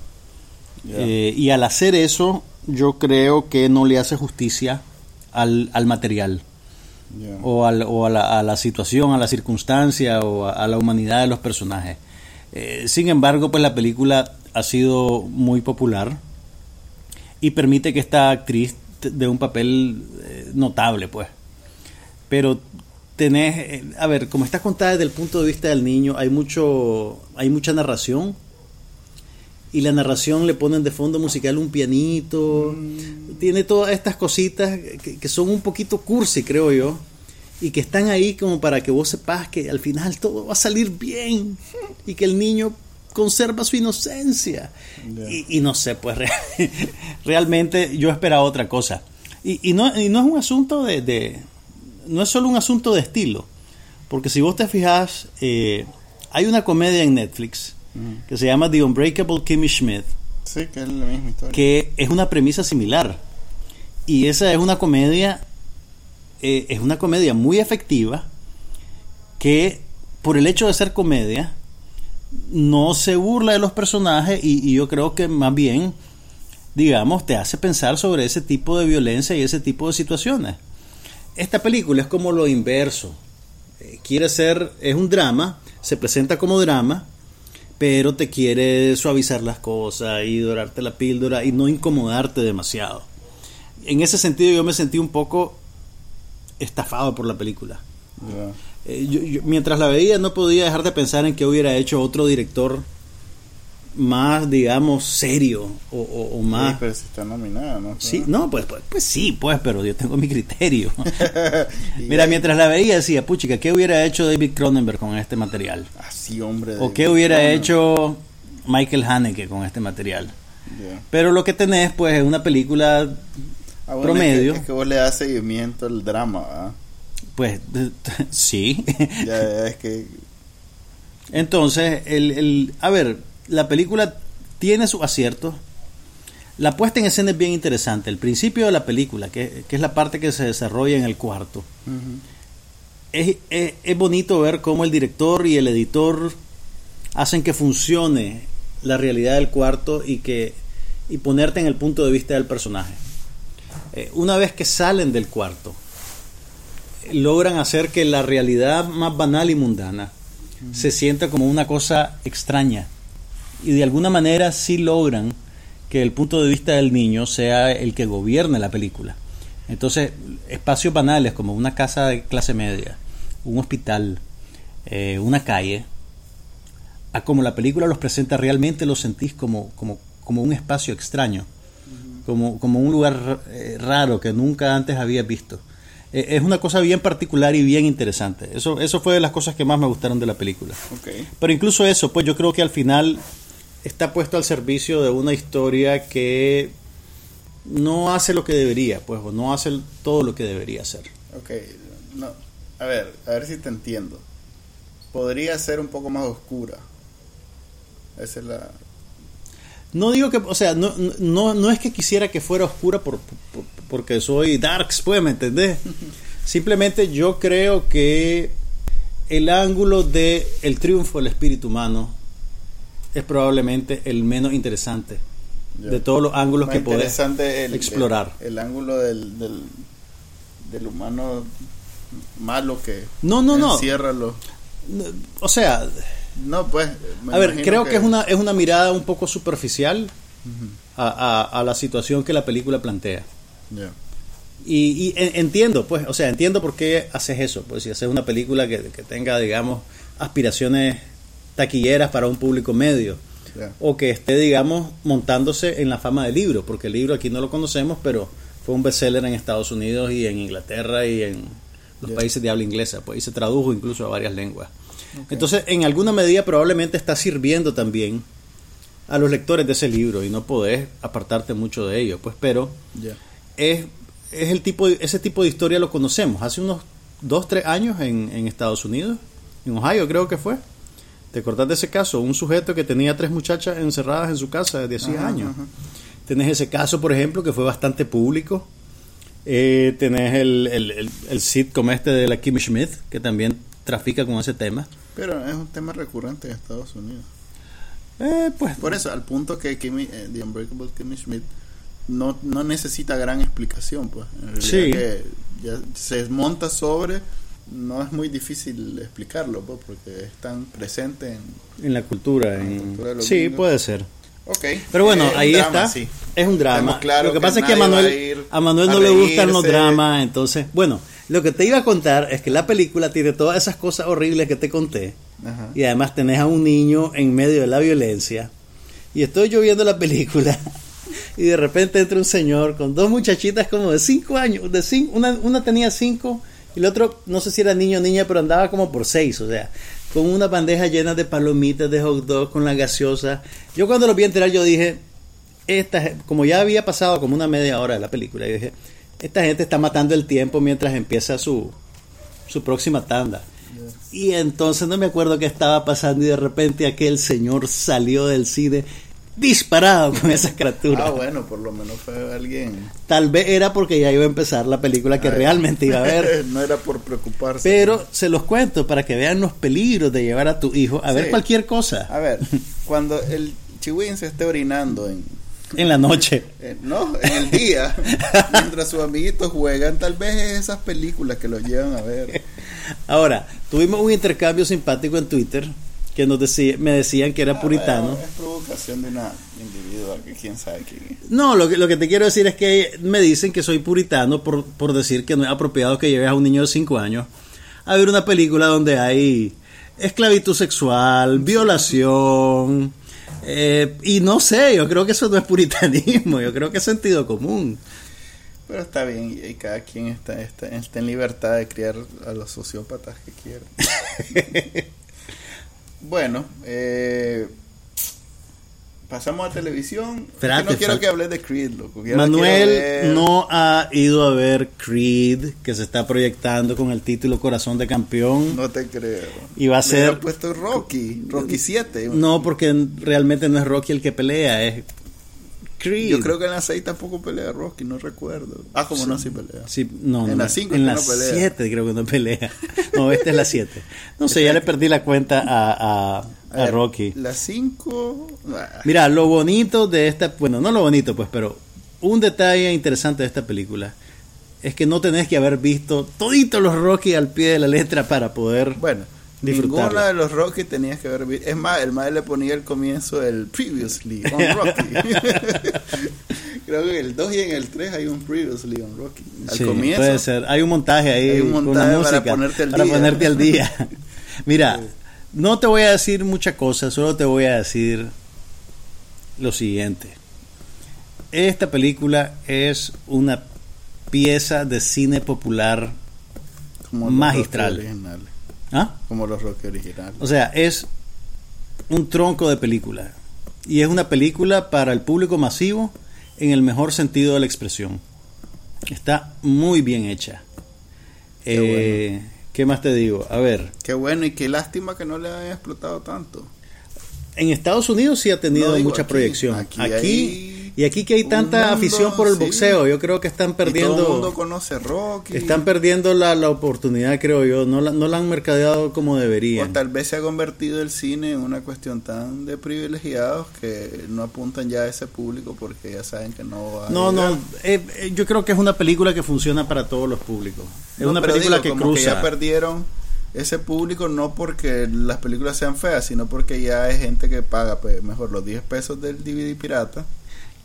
Eh, y al hacer eso, yo creo que no le hace justicia al, al material. O, al, o a, la, a, la, situación, a la circunstancia o a, la humanidad de los personajes. Eh, sin embargo, pues la película ha sido muy popular y permite que esta actriz dé un papel eh, notable, pues. Pero tenés, a ver, como está contada desde el punto de vista del niño, hay mucho, hay mucha narración y la narración le ponen de fondo musical un pianito. Mm. Tiene todas estas cositas que, son un poquito cursi, creo yo. Y que están ahí como para que vos sepas que al final todo va a salir bien. Y que el niño conserva su inocencia. Y, no sé, pues [LAUGHS] realmente yo esperaba otra cosa. Y, no, no, es un asunto de, No es solo un asunto de estilo. Porque si vos te fijas, eh, hay una comedia en Netflix que se llama The Unbreakable Kimmy Schmidt. Sí, que es la misma historia. Que es una premisa similar. Y esa es una comedia, eh, es una comedia muy efectiva que por el hecho de ser comedia no se burla de los personajes y, y yo creo que más bien, digamos, te hace pensar sobre ese tipo de violencia y ese tipo de situaciones. Esta película es como lo inverso. Eh, quiere ser, es un drama, se presenta como drama, pero te quiere suavizar las cosas y dorarte la píldora y no incomodarte demasiado. En ese sentido yo me sentí un poco estafado por la película. Eh, yo- yo- mientras la veía no podía dejar de pensar en que hubiera hecho otro director más, digamos, serio o, o- o más... Sí, pero si está nominada, ¿no? Sí, no, pues, pues, pues sí, pues, pero yo tengo mi criterio. [LAUGHS] [LAUGHS] Mira, ahí- mientras la veía decía, puchica, ¿qué hubiera hecho David Cronenberg con este material? Así, hombre. ¿O qué hubiera hecho Michael Haneke con este material? Pero lo que tenés, pues, es una película, Ah, bueno, Promedio. Es que, es que vos le das seguimiento al drama, ¿verdad? pues, [LAUGHS] sí. Ya, ya, es que. Entonces, el, el- a ver, la película tiene sus aciertos. La puesta en escena es bien interesante. El principio de la película, que, que es la parte que se desarrolla en el cuarto, es, es- es bonito ver cómo el director y el editor hacen que funcione la realidad del cuarto y que y ponerte en el punto de vista del personaje. Eh, una vez que salen del cuarto, logran hacer que la realidad más banal y mundana se sienta como una cosa extraña y de alguna manera sí logran que el punto de vista del niño sea el que gobierne la película. Entonces, espacios banales como una casa de clase media, un hospital, eh, una calle, a como la película los presenta realmente los sentís como, como, como un espacio extraño, como, como un lugar eh, raro que nunca antes habías visto. Eh, es una cosa bien particular y bien interesante. Eso, eso fue de las cosas que más me gustaron de la película. Pero incluso eso, pues yo creo que al final está puesto al servicio de una historia que no hace lo que debería, pues, o no hace todo lo que debería hacer. Ok. No. A ver, a ver si te entiendo. Podría ser un poco más oscura. Esa es la. No digo que, o sea, no, no, no es que quisiera que fuera oscura por, por- porque soy darks, pues, ¿me entendés? [LAUGHS] Simplemente yo creo que el ángulo de el triunfo del espíritu humano es probablemente el menos interesante de todos los ángulos que podés el, explorar. El, el ángulo del, del, del humano malo que No, no, no. los- O sea, No, pues. a ver, creo que, es una es una mirada un poco superficial a, a- a la situación que la película plantea. Y, y en- entiendo, pues, o sea, entiendo por qué haces eso. Pues si haces una película que, que tenga, digamos, aspiraciones taquilleras para un público medio. O que esté, digamos, montándose en la fama del libro, porque el libro aquí no lo conocemos, pero fue un bestseller en Estados Unidos y en Inglaterra y en los países de habla inglesa, pues, y se tradujo incluso a varias lenguas. Entonces, en alguna medida probablemente está sirviendo también a los lectores de ese libro y no podés apartarte mucho de ello, pues, pero es, es el tipo de- ese tipo de historia lo conocemos. Hace unos dos, tres años en, en Estados Unidos, en Ohio creo que fue. ¿Te acordás de ese caso? Un sujeto que tenía tres muchachas encerradas en su casa desde hacía Ajá, años. ajá. Tenés ese caso, por ejemplo, que fue bastante público. Eh, tenés el, el, el, el sitcom este de la Kimmy Schmidt, que también trafica con ese tema. Pero es un tema recurrente en Estados Unidos. Eh, pues, Por eso, al punto que Kimmy, eh, The Unbreakable Kimmy Schmidt no, no necesita gran explicación, pues. En realidad Sí. que ya se monta sobre, no es muy difícil explicarlo, pues, porque es tan presente en... en la cultura. En la en- cultura de los sí, puede ser. Ok. Pero bueno, ahí drama, está. sí. Es un drama. Claros lo que que pasa es que a Manuel, a Manuel a no le gustan los dramas. Entonces, bueno, lo que te iba a contar es que la película tiene todas esas cosas horribles que te conté. Ajá. Y además tenés a un niño en medio de la violencia. Y estoy yo viendo la película. [LAUGHS] Y de repente entra un señor con dos muchachitas como de cinco años. De cinco, una, una tenía cinco y el otro, no sé si era niño o niña, pero andaba como por seis. O sea, con una bandeja llena de palomitas, de hot dog, con la gaseosa. Yo cuando lo vi entrar, yo dije, esta, como ya había pasado como una media hora de la película, yo dije, esta gente está matando el tiempo mientras empieza su, su próxima tanda. Y entonces no me acuerdo qué estaba pasando y de repente aquel señor salió del cine disparado con esa criatura. Ah, bueno, por lo menos fue alguien. Tal vez era porque ya iba a empezar la película que Ay. realmente iba a ver. [LAUGHS] no era por preocuparse. Pero se los cuento para que vean los peligros de llevar a tu hijo a ver cualquier cosa A ver, cuando el chihuín se esté orinando en, en la noche. en- no, en el día, [LAUGHS] mientras sus amiguitos juegan, tal vez es esas películas que los llevan a ver. Ahora, tuvimos un intercambio simpático en Twitter que nos decía, me decían que era puritano. Ah, Es provocación de una individual que quién sabe quién es. No, lo que, lo que te quiero decir es que me dicen que soy puritano por, por decir que no es apropiado que lleves a un niño de 5 años a ver una película donde hay esclavitud sexual, violación, eh, y no sé, yo creo que eso no es puritanismo, yo creo que es sentido común. Pero está bien, y cada quien está, está, está en libertad de criar a los sociópatas que quiera. [LAUGHS] bueno, eh, pasamos a televisión. Espérate, no quiero que hables de Creed, loco. Manuel ver. no ha ido a ver Creed, que se está proyectando con el título Corazón de Campeón. No te creo. Y va a Le ser- puesto Rocky, Rocky 7. No, porque realmente no es Rocky el que pelea, es Creed. Yo creo que en la 6 tampoco pelea Rocky, no recuerdo. Ah, como no, sí pelea. Sí, no, En no, la cinco en es la no pelea. 7 creo que no pelea. [LAUGHS] No, esta es la 7. No sé, ya le perdí la cuenta a, a, Rocky. La 5. Mira, lo bonito de esta, bueno, no lo bonito, pues, pero un detalle interesante de esta película es que no tenés que haber visto toditos los Rocky al pie de la letra para poder Bueno. Ninguna de los Rocky tenías que haber visto. Es más, el madre le ponía al comienzo el Previously on Rocky. [LAUGHS] Creo que en el 2 y en el 3 hay un Previously on Rocky. Al Sí, comienzo. puede ser. Hay un montaje ahí Hay un con montaje la para música ponerte al para día. ponerte al día. [LAUGHS] Mira, no te voy a decir mucha cosa, solo te voy a decir lo siguiente. Esta película es una pieza de cine popular, como magistral. ¿Ah? Como los Rocky originales. O sea, es un tronco de película y es una película para el público masivo en el mejor sentido de la expresión. Está muy bien hecha. Qué Eh, ¿Qué más te digo? A ver, Qué bueno y qué lástima que no le haya explotado tanto. en Estados Unidos sí ha tenido No, digo, mucha aquí, proyección. aquí y aquí que hay tanta mundo, afición por el sí. boxeo, yo creo que están Y todo el mundo perdiendo conoce Rocky. están perdiendo la, la oportunidad, creo yo. No la, no la han mercadeado como O deberían. tal vez se ha convertido el cine en una cuestión tan de privilegiados que no apuntan ya a ese público porque ya saben que no va a No, llegar. no, eh, eh, yo creo que es una película que funciona para todos los públicos. Es No, una película digo, que como cruza. ya perdieron ese público no porque las películas sean feas, sino porque ya hay gente que paga pues, mejor los 10 pesos del DVD pirata.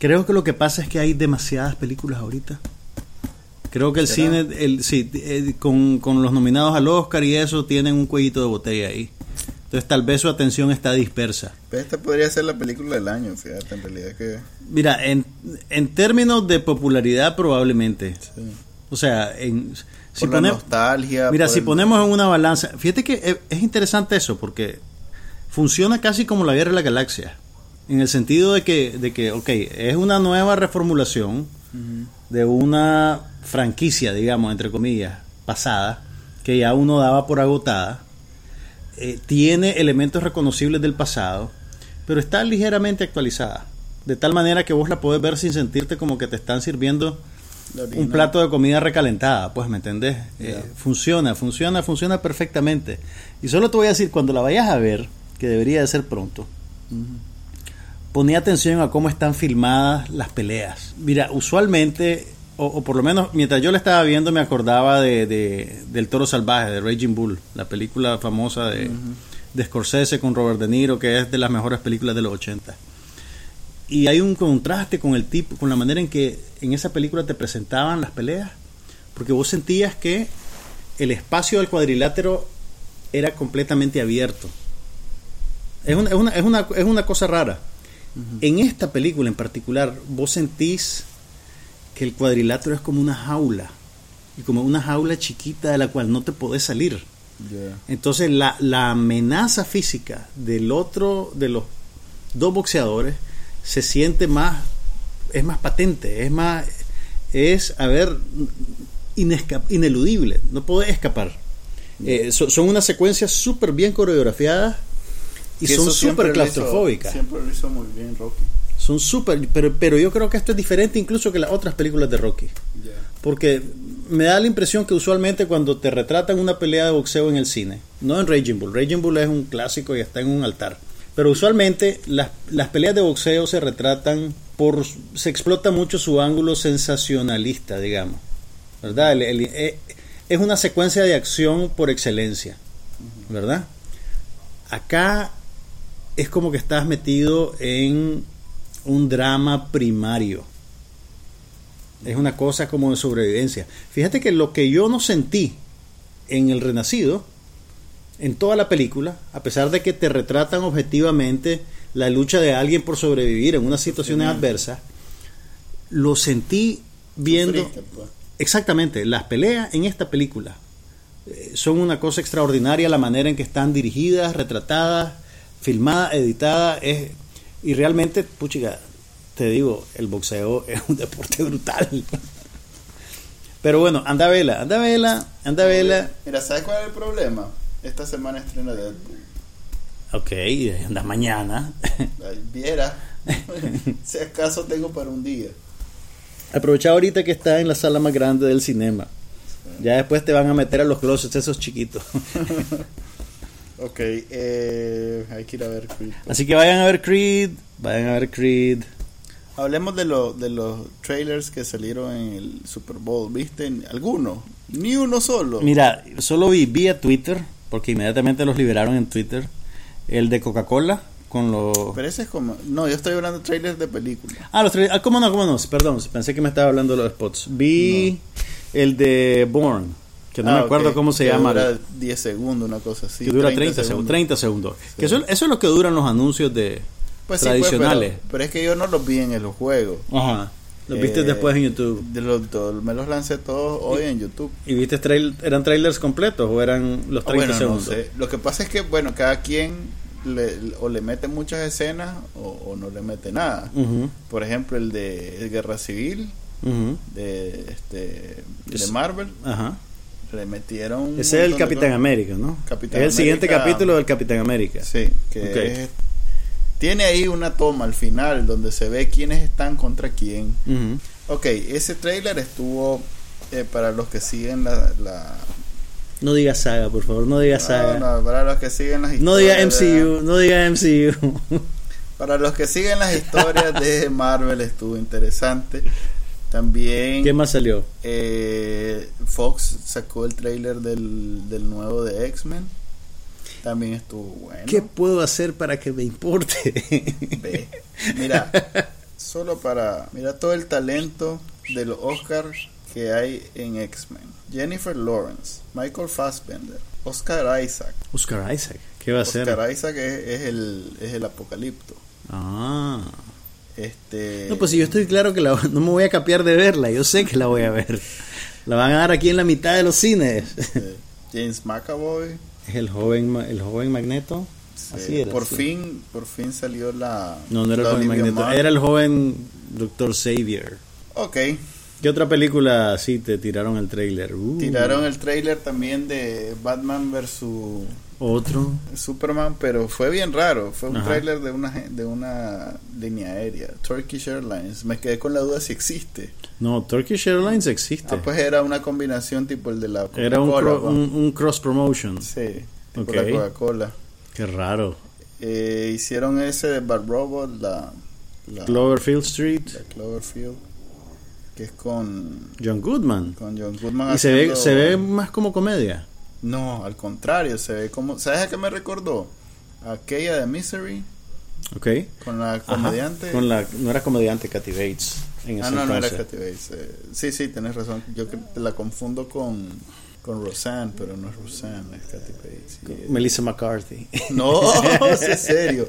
Creo que lo que pasa es que hay demasiadas películas ahorita. Creo que el ¿Será? cine, el, sí, eh, con, con los nominados al Oscar y eso, tienen un cuellito de botella ahí. Entonces tal vez su atención está dispersa. Esta podría ser la película del año, fíjate, en realidad que... Mira, en, en términos de popularidad probablemente. sí. O sea, en, si por la nostalgia. Mira, si el- ponemos en una balanza, fíjate que es interesante eso, porque funciona casi como la guerra de la galaxia, en el sentido de que, de que ok, es una nueva reformulación de una franquicia, digamos, entre comillas, pasada, que ya uno daba por agotada, eh, tiene elementos reconocibles del pasado, pero está ligeramente actualizada, de tal manera que vos la podés ver sin sentirte como que te están sirviendo un plato de comida recalentada, pues, ¿me entendés? Eh, funciona, funciona, funciona perfectamente. Y solo te voy a decir, cuando la vayas a ver, que debería de ser pronto. Ponía atención a cómo están filmadas las peleas. Mira, usualmente, o, o por lo menos mientras yo la estaba viendo, me acordaba de, de- del Toro Salvaje, de Raging Bull, la película famosa de, de Scorsese con Robert De Niro, que es de las mejores películas de los 80. Y hay un contraste con el tipo, con la manera en que en esa película te presentaban las peleas, porque vos sentías que el espacio del cuadrilátero era completamente abierto. Es una, es una, es una, es una cosa rara. En esta película en particular, vos sentís que el cuadrilátero es como una jaula, y como una jaula chiquita de la cual no te podés salir. Entonces la, la amenaza física del otro, de los dos boxeadores, se siente más, es más patente, es más, es, a ver, ineludible, no podés escapar. Eh, so- son unas secuencias súper bien coreografiadas y son súper claustrofóbicas. Siempre lo hizo muy bien Rocky. Son súper, pero, pero yo creo que esto es diferente incluso que las otras películas de Rocky. Porque me da la impresión que usualmente cuando te retratan una pelea de boxeo en el cine, no en Raging Bull, Raging Bull es un clásico y está en un altar, pero usualmente las, las peleas de boxeo se retratan por, se explota mucho su ángulo sensacionalista, digamos, ¿verdad? El- el- eh, es una secuencia de acción por excelencia, ¿verdad? Acá es como que estás metido en un drama primario. Es una cosa como de sobrevivencia. Fíjate que lo que yo no sentí en El Renacido, en toda la película, a pesar de que te retratan objetivamente la lucha de alguien por sobrevivir en unas situaciones adversas, lo sentí viendo... Sufriste, pues. Exactamente, las peleas en esta película eh, son una cosa extraordinaria, la manera en que están dirigidas, retratadas, filmadas, editadas, es, y realmente, puchiga, te digo, el boxeo [LAUGHS] es un deporte brutal. Pero bueno, anda vela, anda vela, anda vela. Mira, ¿sabes cuál es el problema? Esta semana estrena Deadpool. Ok, anda mañana. [LAUGHS] Ay, Viera. [LAUGHS] si acaso tengo para un día. Aprovecha ahorita que está en la sala más grande del cinema. Ya después te van a meter a los closets esos chiquitos. Ok, eh, hay que ir a ver Creed. Así que vayan a ver Creed, vayan a ver Creed. Hablemos de, lo, de los trailers que salieron en el Super Bowl. ¿Viste? ¿Alguno? Ni uno solo. Mira, solo vi vía Twitter, porque inmediatamente los liberaron en Twitter, el de Coca-Cola con los... Pero ese es como... No, yo estoy hablando de trailers de películas. Ah, los tra- ah, ¿cómo no? ¿Cómo no? Perdón, pensé que me estaba hablando de los spots. Vi el de Born, que no Ah, me acuerdo ok. cómo se Que llama. Dura 10 segundos, una cosa así. que dura 30, segundos. 30 segundos. Que eso, eso es lo que duran los anuncios de Pues sí, pues, tradicionales. pero, pero es que yo no los vi en el juego. Ajá. Los viste Eh, después en YouTube. De los, dos, me los lancé todos hoy en YouTube. ¿Y viste trail, eran trailers completos o eran los 30 Ah, bueno, no segundos? sé. Lo que pasa es que, bueno, cada quien le- o le mete muchas escenas o, o no le mete nada. Ujú, Por ejemplo, el de Guerra Civil ujú. de este de Marvel Ajá. Le metieron Ese es el de Capitán. América, ¿no? Capitán es el siguiente capítulo del Capitán América. Sí, que es- tiene ahí una toma al final donde se ve quiénes están contra quién. Ujú. Ok, ese trailer estuvo eh, para los que siguen la, la No diga saga, por favor, no diga saga. no, no, para los que siguen las No diga historias MCU, no diga MCU. [LAUGHS] Para los que siguen las historias de Marvel estuvo interesante. También ¿Qué más salió? eh, Fox sacó el trailer del, del nuevo de X-Men. También estuvo bueno. ¿Qué puedo hacer para que me importe? Ve. Mira, [LAUGHS] solo para. Mira todo el talento de los Oscars que hay en X-Men: Jennifer Lawrence, Michael Fassbender, Oscar Isaac. Oscar Isaac, ¿qué va a hacer? Oscar Isaac es, es el, es el apocalipto. Ah. Este, No, pues si yo estoy claro que la- [LAUGHS] no me voy a capiar de verla, yo sé que la voy a ver. La van a dar aquí en la mitad de los cines. James McAvoy. Es el joven, el joven Magneto. Así era. por sí. fin, por fin salió la. No, no era el joven Magneto, era el joven Doctor Xavier. Ok, ¿Qué otra película sí te tiraron el trailer? Uh, tiraron el trailer también de Batman vs Otro. Superman, pero fue bien raro. Fue un Ajá. trailer de una de una línea aérea, Turkish Airlines. Me quedé con la duda si existe. No, Turkish Airlines existe. Ah, pues era una combinación tipo el de la Coca-Cola. Era un, un, un cross promotion. Sí, tipo la Coca-Cola. Qué raro. Eh, hicieron ese de Bad Robot, la, la, Cloverfield Street, la Cloverfield, que es con, John Goodman. con John Goodman. Y se ve, se ve más como comedia. No, al contrario, se ve como... ¿Sabes a qué me recordó? Aquella de Misery, ¿Ok? con la Ajá. comediante. Con la, no era comediante Katy Bates en ese Ah, no, no era. Kathy Bates. eh, sí, sí, tenés razón. Yo la confundo con, con Roseanne, pero no es Roseanne, es Kathy Bates. Eh, Melissa McCarthy. No, [LAUGHS] es serio.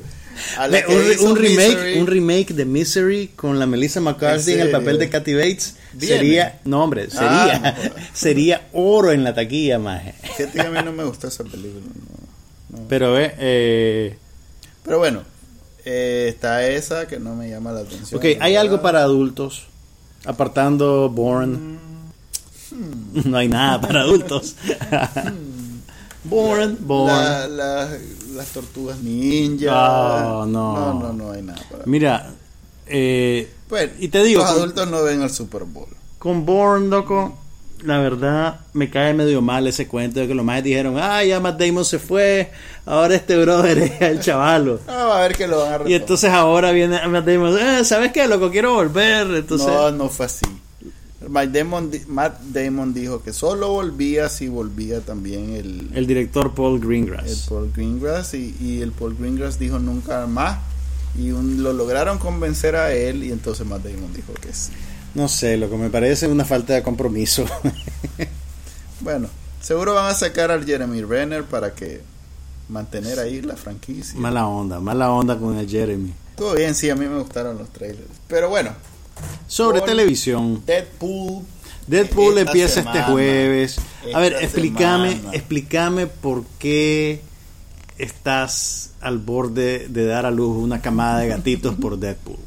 Un, remake, Misery- un remake de Misery con la Melissa McCarthy ¿En en el papel de Kathy Bates sería, no hombre, sería, Ah, no jodas. [LAUGHS] sería oro en la taquilla, maje. Fíjate que a mí no me gustó esa película. no, no. Pero ve, eh, Pero bueno, eh, está esa que no me llama la atención. ok, hay algo para adultos, apartando Born. [LAUGHS] No hay nada para adultos. [LAUGHS] Born, Born. La- la- las tortugas ninja. Oh, no. no, no, no hay nada para Mira, Eh, Pues, y te digo, los con- adultos no ven el Super Bowl. Con Bourne, loco, la verdad me cae medio mal ese cuento de que los más dijeron, ah, ya Matt Damon se fue, ahora este brother [LAUGHS] es el chavalo. Ah, va a ver que lo van a Y retomar. entonces ahora viene Matt Damon, eh, ¿sabes qué, loco? Quiero volver. Entonces, no, no fue así. Matt Damon, Matt Damon dijo que solo volvía si volvía también el, el director Paul el Greengrass. Paul Greengrass y, y el Paul Greengrass dijo nunca más y un- lo lograron convencer a él y entonces Matt Damon dijo que sí. No sé, lo que me parece una falta de compromiso. [LAUGHS] Bueno, seguro van a sacar al Jeremy Renner para que mantener ahí la franquicia. mala onda, mala onda con el Jeremy. Todo bien, sí, a mí me gustaron los trailers. Pero bueno, Sobre televisión. Deadpool. Deadpool Esta empieza semana, este jueves. A ver, explícame, semana. explícame por qué estás al borde de dar a luz una camada de gatitos por Deadpool.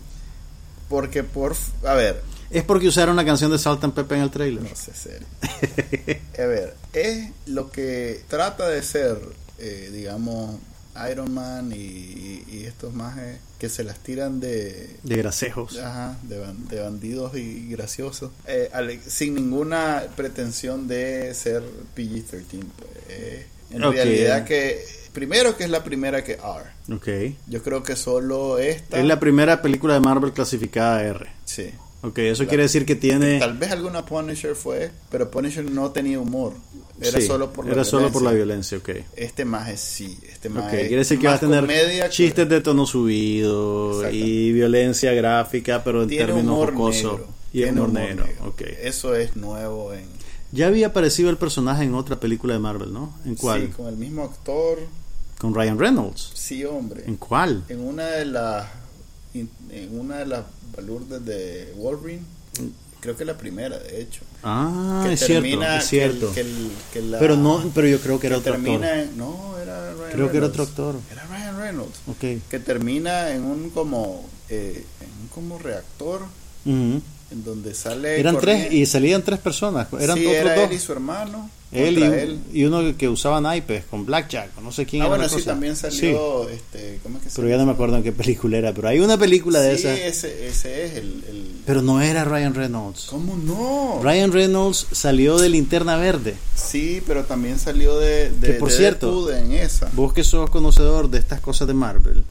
Porque por... A ver, ¿Es porque usaron la canción de Salt and Pepper en el trailer? no sé serio. A ver, es lo que trata de ser, eh, digamos, Iron Man y, y- y estos más que se las tiran de, De grasejos. Ajá, de, ban- de bandidos y graciosos, eh, sin ninguna pretensión de ser PG-13. pues, eh, en realidad que, primero que es la primera que R. Ok. Yo creo que solo esta... Es la primera película de Marvel clasificada R. Sí. Ok, eso quiere decir que tiene... Tal vez alguna Punisher fue, pero Punisher no tenía humor. Era Sí, solo por la era solo por la violencia. violencia, ok. Este más es sí, este más Ok, es quiere decir que va a tener comedia que- chistes de tono subido y violencia gráfica, pero en tiene términos humor negro. Y tiene humor humor negro. negro. ok. Eso es nuevo en Ya había aparecido el personaje en otra película de Marvel, ¿no? ¿En cuál? Sí, con el mismo actor. Con Ryan Reynolds. Sí, hombre. ¿En cuál? En una de las en una de las balurdes de Wolverine, creo que la primera, de hecho. Ah, que es cierto, termina- es cierto. que el- que el- que la- Pero no, pero yo creo que era otro actor. termina en- no, era Ryan Creo que era Reynolds. otro actor. Era Ryan Reynolds. Ok. que termina en un como eh, en un como reactor Ujú. en donde sale Eran corriendo- tres y salían tres personas. Eran sí, otros era dos. él y su hermano Él y, un- y uno que usaba naipes con Blackjack, no sé quién ah era bueno sí cosa. también Sí, salió este cómo es que se pero ya no me acuerdo en qué película era, pero hay una película de sí, esa. ese ese es el, el- Pero no era Ryan Reynolds. cómo no Ryan Reynolds salió de Linterna Verde. sí pero también salió de, de Que, por de cierto, en esa Vos que sos conocedor de estas cosas de Marvel,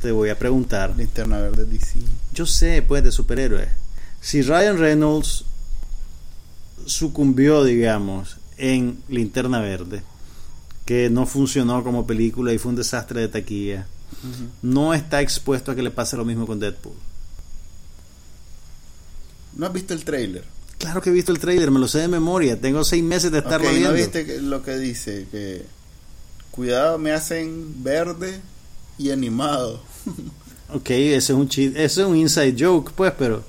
te voy a preguntar. linterna verde DC Yo sé, pues, de superhéroes. Si Ryan Reynolds sucumbió, digamos, en Linterna Verde, que no funcionó como película y fue un desastre de taquilla, no está expuesto a que le pase lo mismo con Deadpool. no has visto el trailer Claro que he visto el trailer, me lo sé de memoria, tengo seis meses de estarlo Ok, viendo. ¿no viste lo que dice que cuidado me hacen verde y animado [LAUGHS] Ok, ese es un chiste, ese es un inside joke, pues, pero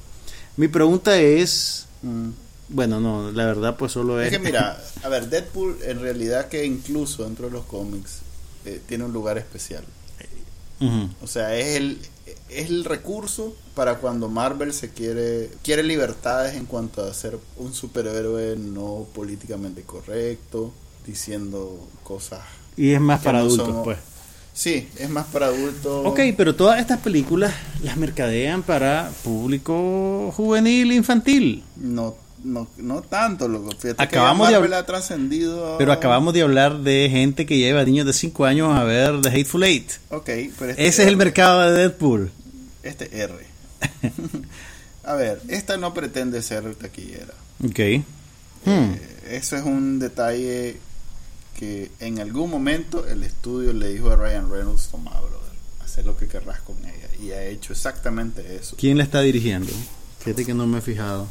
mi pregunta es, Mm. Bueno, no, la verdad pues solo es... Es que [LAUGHS] mira, a ver, Deadpool en realidad que incluso dentro de los cómics eh, tiene un lugar especial. O sea, es el, es el recurso para cuando Marvel se quiere quiere libertades en cuanto a ser un superhéroe no políticamente correcto, diciendo cosas. Y es más para no adultos, somos- pues. Sí, es más para adultos. Ok, pero todas estas películas las mercadean para público juvenil e infantil. No, no, no tanto, loco. Fíjate Acabamos que de ha trascendido. Pero acabamos de hablar de gente que lleva niños de 5 años a ver The Hateful Eight. Ok, pero este Ese es el mercado de Deadpool. Este R. [LAUGHS] a ver, esta no pretende ser taquillera. Ok. Hmm. Eh, eso es un detalle que en algún momento el estudio le dijo a Ryan Reynolds, toma, brother, hacer lo que querrás con ella. Y ha hecho exactamente eso. ¿Quién la está dirigiendo? Fíjate que no me he fijado.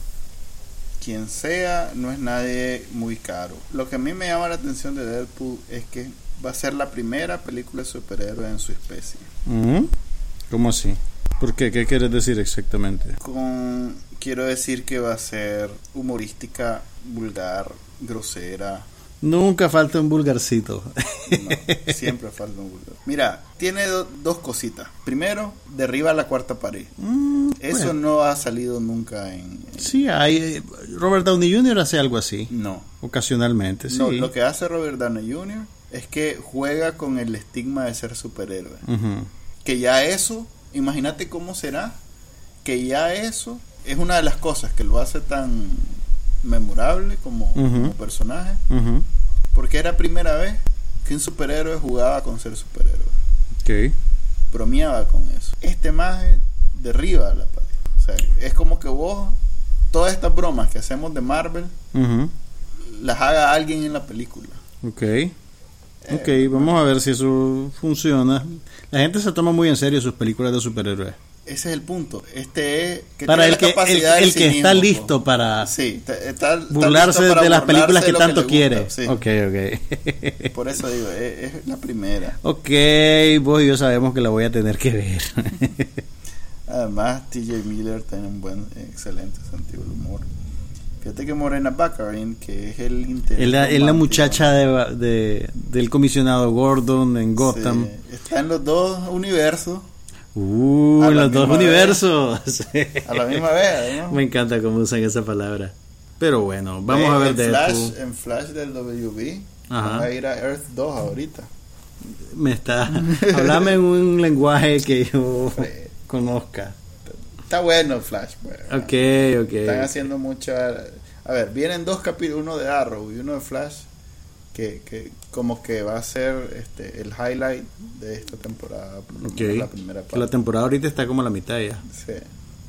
Quien sea, no es nadie muy caro. Lo que a mí me llama la atención de Deadpool es que va a ser la primera película de superhéroe en su especie. ¿Cómo así? ¿Por qué? ¿Qué quieres decir exactamente? Con, quiero decir que va a ser humorística, vulgar, grosera. Nunca falta un vulgarcito. No, siempre falta un vulgar. Mira, tiene do- dos cositas. Primero, derriba la cuarta pared. Mm, Eso bueno. no ha salido nunca en... en- Sí, hay. eh, Robert Downey Jr. hace algo así. No. Ocasionalmente, sí. No, lo que hace Robert Downey Jr. es que juega con el estigma de ser superhéroe. Que ya eso, imagínate cómo será que ya eso es una de las cosas que lo hace tan memorable como, personaje, porque era primera vez que un superhéroe jugaba con ser superhéroe, Ok. bromeaba con eso. Este maje derriba la pared. O sea, es como que vos, todas estas bromas que hacemos de Marvel, las haga alguien en la película. Ok. Eh, Ok, vamos a ver si eso funciona. La gente se toma muy en serio sus películas de superhéroes. Ese es el punto. Este es que Para el que, el, que está cinismo, listo para Sí, está- está- está burlarse listo para de las películas que tanto quiere. gusta, sí. Ok, ok. [LAUGHS] Por eso digo, es, es la primera. ok, vos y yo sabemos que la voy a tener que ver. [LAUGHS] Además, TJ Miller tiene un buen, excelente sentido del humor. Fíjate que Morena Baccarin, que es el interés es, la, es la romántico, muchacha de, de- del comisionado Gordon en Gotham. sí, está en los dos universos Uh, los dos universos. [LAUGHS] a la misma vez. ¿no? Me encanta cómo usan esa palabra. Pero bueno, vamos a ver en de Flash. En Flash del WB, Ajá. van a ir a Earth 2 ahorita. Me está. Hablame en un lenguaje que yo conozca. Está bueno Flash. pues. Ok, Están ok. haciendo mucha... A ver, vienen dos capítulos, uno de Arrow y uno de Flash, que, que como que va a ser este, el highlight de esta temporada. por lo Ok. menos La primera La temporada ahorita está como a la mitad ya. Sí.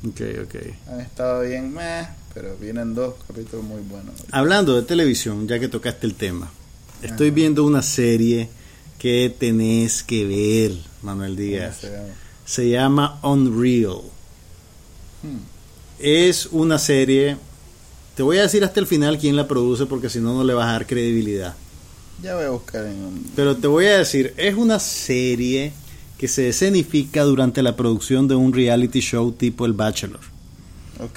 Ok, ok. Han estado bien, meh, pero vienen dos capítulos muy buenos. Hablando de televisión, ya que tocaste el tema, estoy viendo una serie que tenés que ver, Manuel Díaz. ¿Cómo se llama? Se llama Unreal. Hmm. Es una serie. Te voy a decir hasta el final quién la produce porque si no, no le vas a dar credibilidad. Ya voy a buscar en. Pero te voy a decir, es una serie que se escenifica durante la producción de un reality show tipo El Bachelor.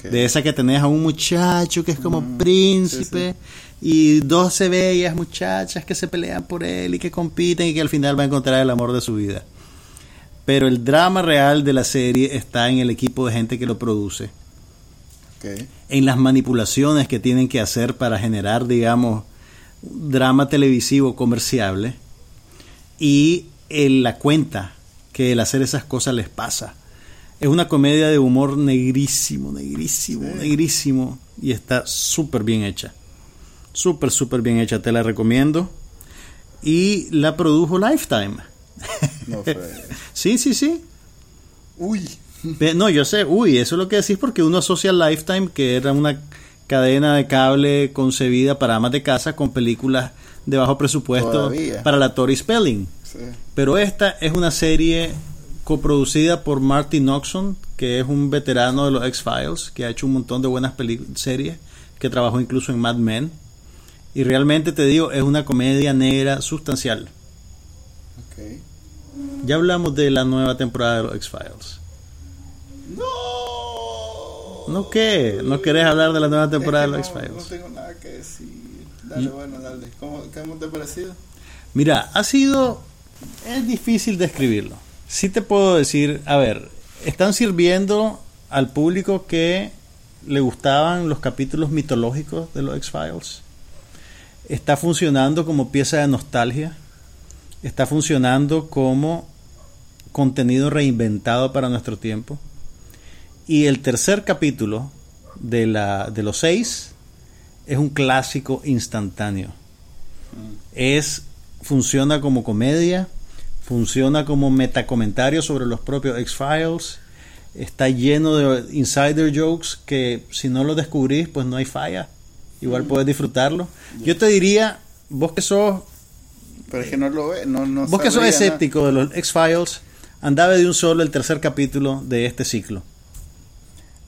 De esa que tenés a un muchacho que es como Mm, príncipe y 12 bellas muchachas que se pelean por él y que compiten y que al final va a encontrar el amor de su vida. Pero el drama real de la serie está en el equipo de gente que lo produce, en las manipulaciones que tienen que hacer para generar, digamos, drama televisivo comerciable y en la cuenta que el hacer esas cosas les pasa. Es una comedia de humor negrísimo, negrísimo, Sí. negrísimo y está súper bien hecha. Súper, súper bien hecha, te la recomiendo. Y la produjo Lifetime. No. [LAUGHS] Sí, sí, sí. Uy. No, yo sé, uy, eso es lo que decís porque uno asocia Lifetime, que era una cadena de cable concebida para amas de casa con películas de bajo presupuesto Todavía. para la Tori Spelling. Sí. Pero esta es una serie coproducida por Marty Noxon, que es un veterano de los X-Files, que ha hecho un montón de buenas series, que trabajó incluso en Mad Men. Y realmente te digo, es una comedia negra sustancial. Ok. Ya hablamos de la nueva temporada de los X-Files. No. ¿No qué? ¿No querés hablar de la nueva temporada de los no- X-Files? No tengo nada que decir. Dale, bueno, dale. ¿Cómo, ¿Cómo te ha parecido? Mira, ha sido. Es difícil describirlo. Sí te puedo decir, a ver, están sirviendo al público que le gustaban los capítulos mitológicos de los X-Files. Está funcionando como pieza de nostalgia. Está funcionando como contenido reinventado para nuestro tiempo. Y el tercer capítulo de, la, de los seis es un clásico instantáneo. Es, funciona como comedia, funciona como metacomentario sobre los propios X-Files, está lleno de insider jokes que si no lo descubrís, pues no hay falla. Igual puedes disfrutarlo. Yo te diría, vos que sos Pero es que no lo ve. No, no Vos que sos nada. escéptico de los X-Files, andaba de un solo el tercer capítulo de este ciclo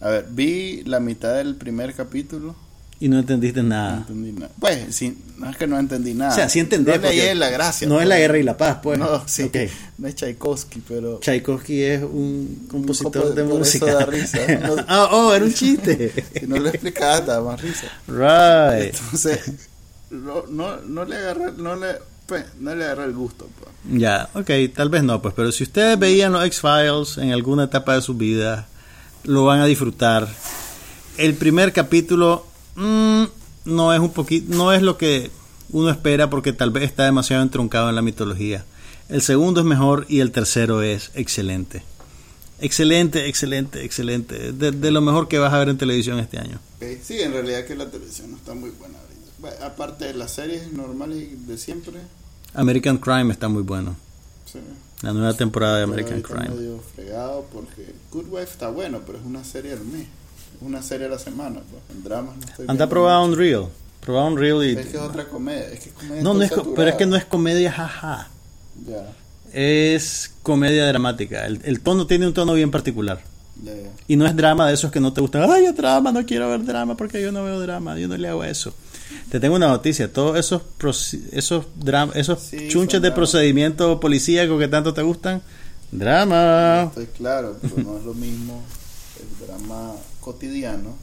A ver, vi la mitad del primer capítulo. y no entendiste No nada. entendí nada. Pues, sí, no es que no entendí nada. O sea, sí entendés. No leí la gracia. No pues. es la guerra y la paz, pues. No, sí. Ok. No es Tchaikovsky, pero. Tchaikovsky es un compositor compo- de por eso música. da [LAUGHS] risa, ¿no? ah, oh, era un chiste. Si no lo explicaba, daba más risa. right. Entonces, no, no, no le agarré, no le, pues, no le agarré el gusto. pues. Ya, ok, tal vez no, pues, pero si ustedes veían los X-Files en alguna etapa de su vida, lo van a disfrutar. El primer capítulo mm, no es un poquito, no es lo que uno espera porque tal vez está demasiado entroncado en la mitología. El segundo es mejor y el tercero es excelente. Excelente, excelente, excelente. De, de lo mejor que vas a ver en televisión este año. Sí, en realidad que la televisión no está muy buena. Aparte de las series normales de siempre. American Crime está muy bueno. Sí. La nueva temporada de American Crime. medio fregado porque Good Wife está bueno, pero es una serie al mes. Es una serie a la semana. Pues. En dramas no estoy Anda a probar. Unreal. Probar Unreal y... Es que es otra comedia. Es que comedia No, no es, pero es que no es comedia jaja. Ya, Es comedia dramática. El, el tono tiene un tono bien particular. ya, ya. Y no es drama de esos que no te gustan. Ay, es drama, no quiero ver drama porque yo no veo drama, yo no le hago eso. Te tengo una noticia, todos esos esos dra- esos Sí, chunches de dramas. procedimiento policíaco que tanto te gustan, drama. Estoy claro, pero no es lo mismo el drama cotidiano,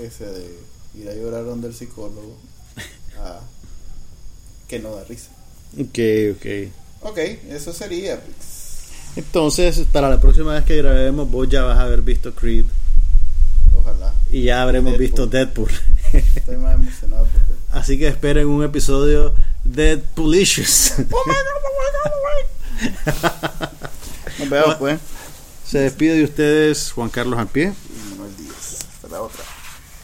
ese de ir a llorar donde el psicólogo, a que no da risa. Ok, ok. Ok, eso sería. pues. Entonces, para la próxima vez que grabemos, vos ya vas a haber visto Creed Ojalá. y ya habremos Deadpool. visto Deadpool. Estoy más emocionado por ver. Así que esperen un episodio Deadpoolicious. Nos vemos, pues. Se despide de ustedes Juan Carlos Ampie. Y Manuel Díaz. Hasta la otra.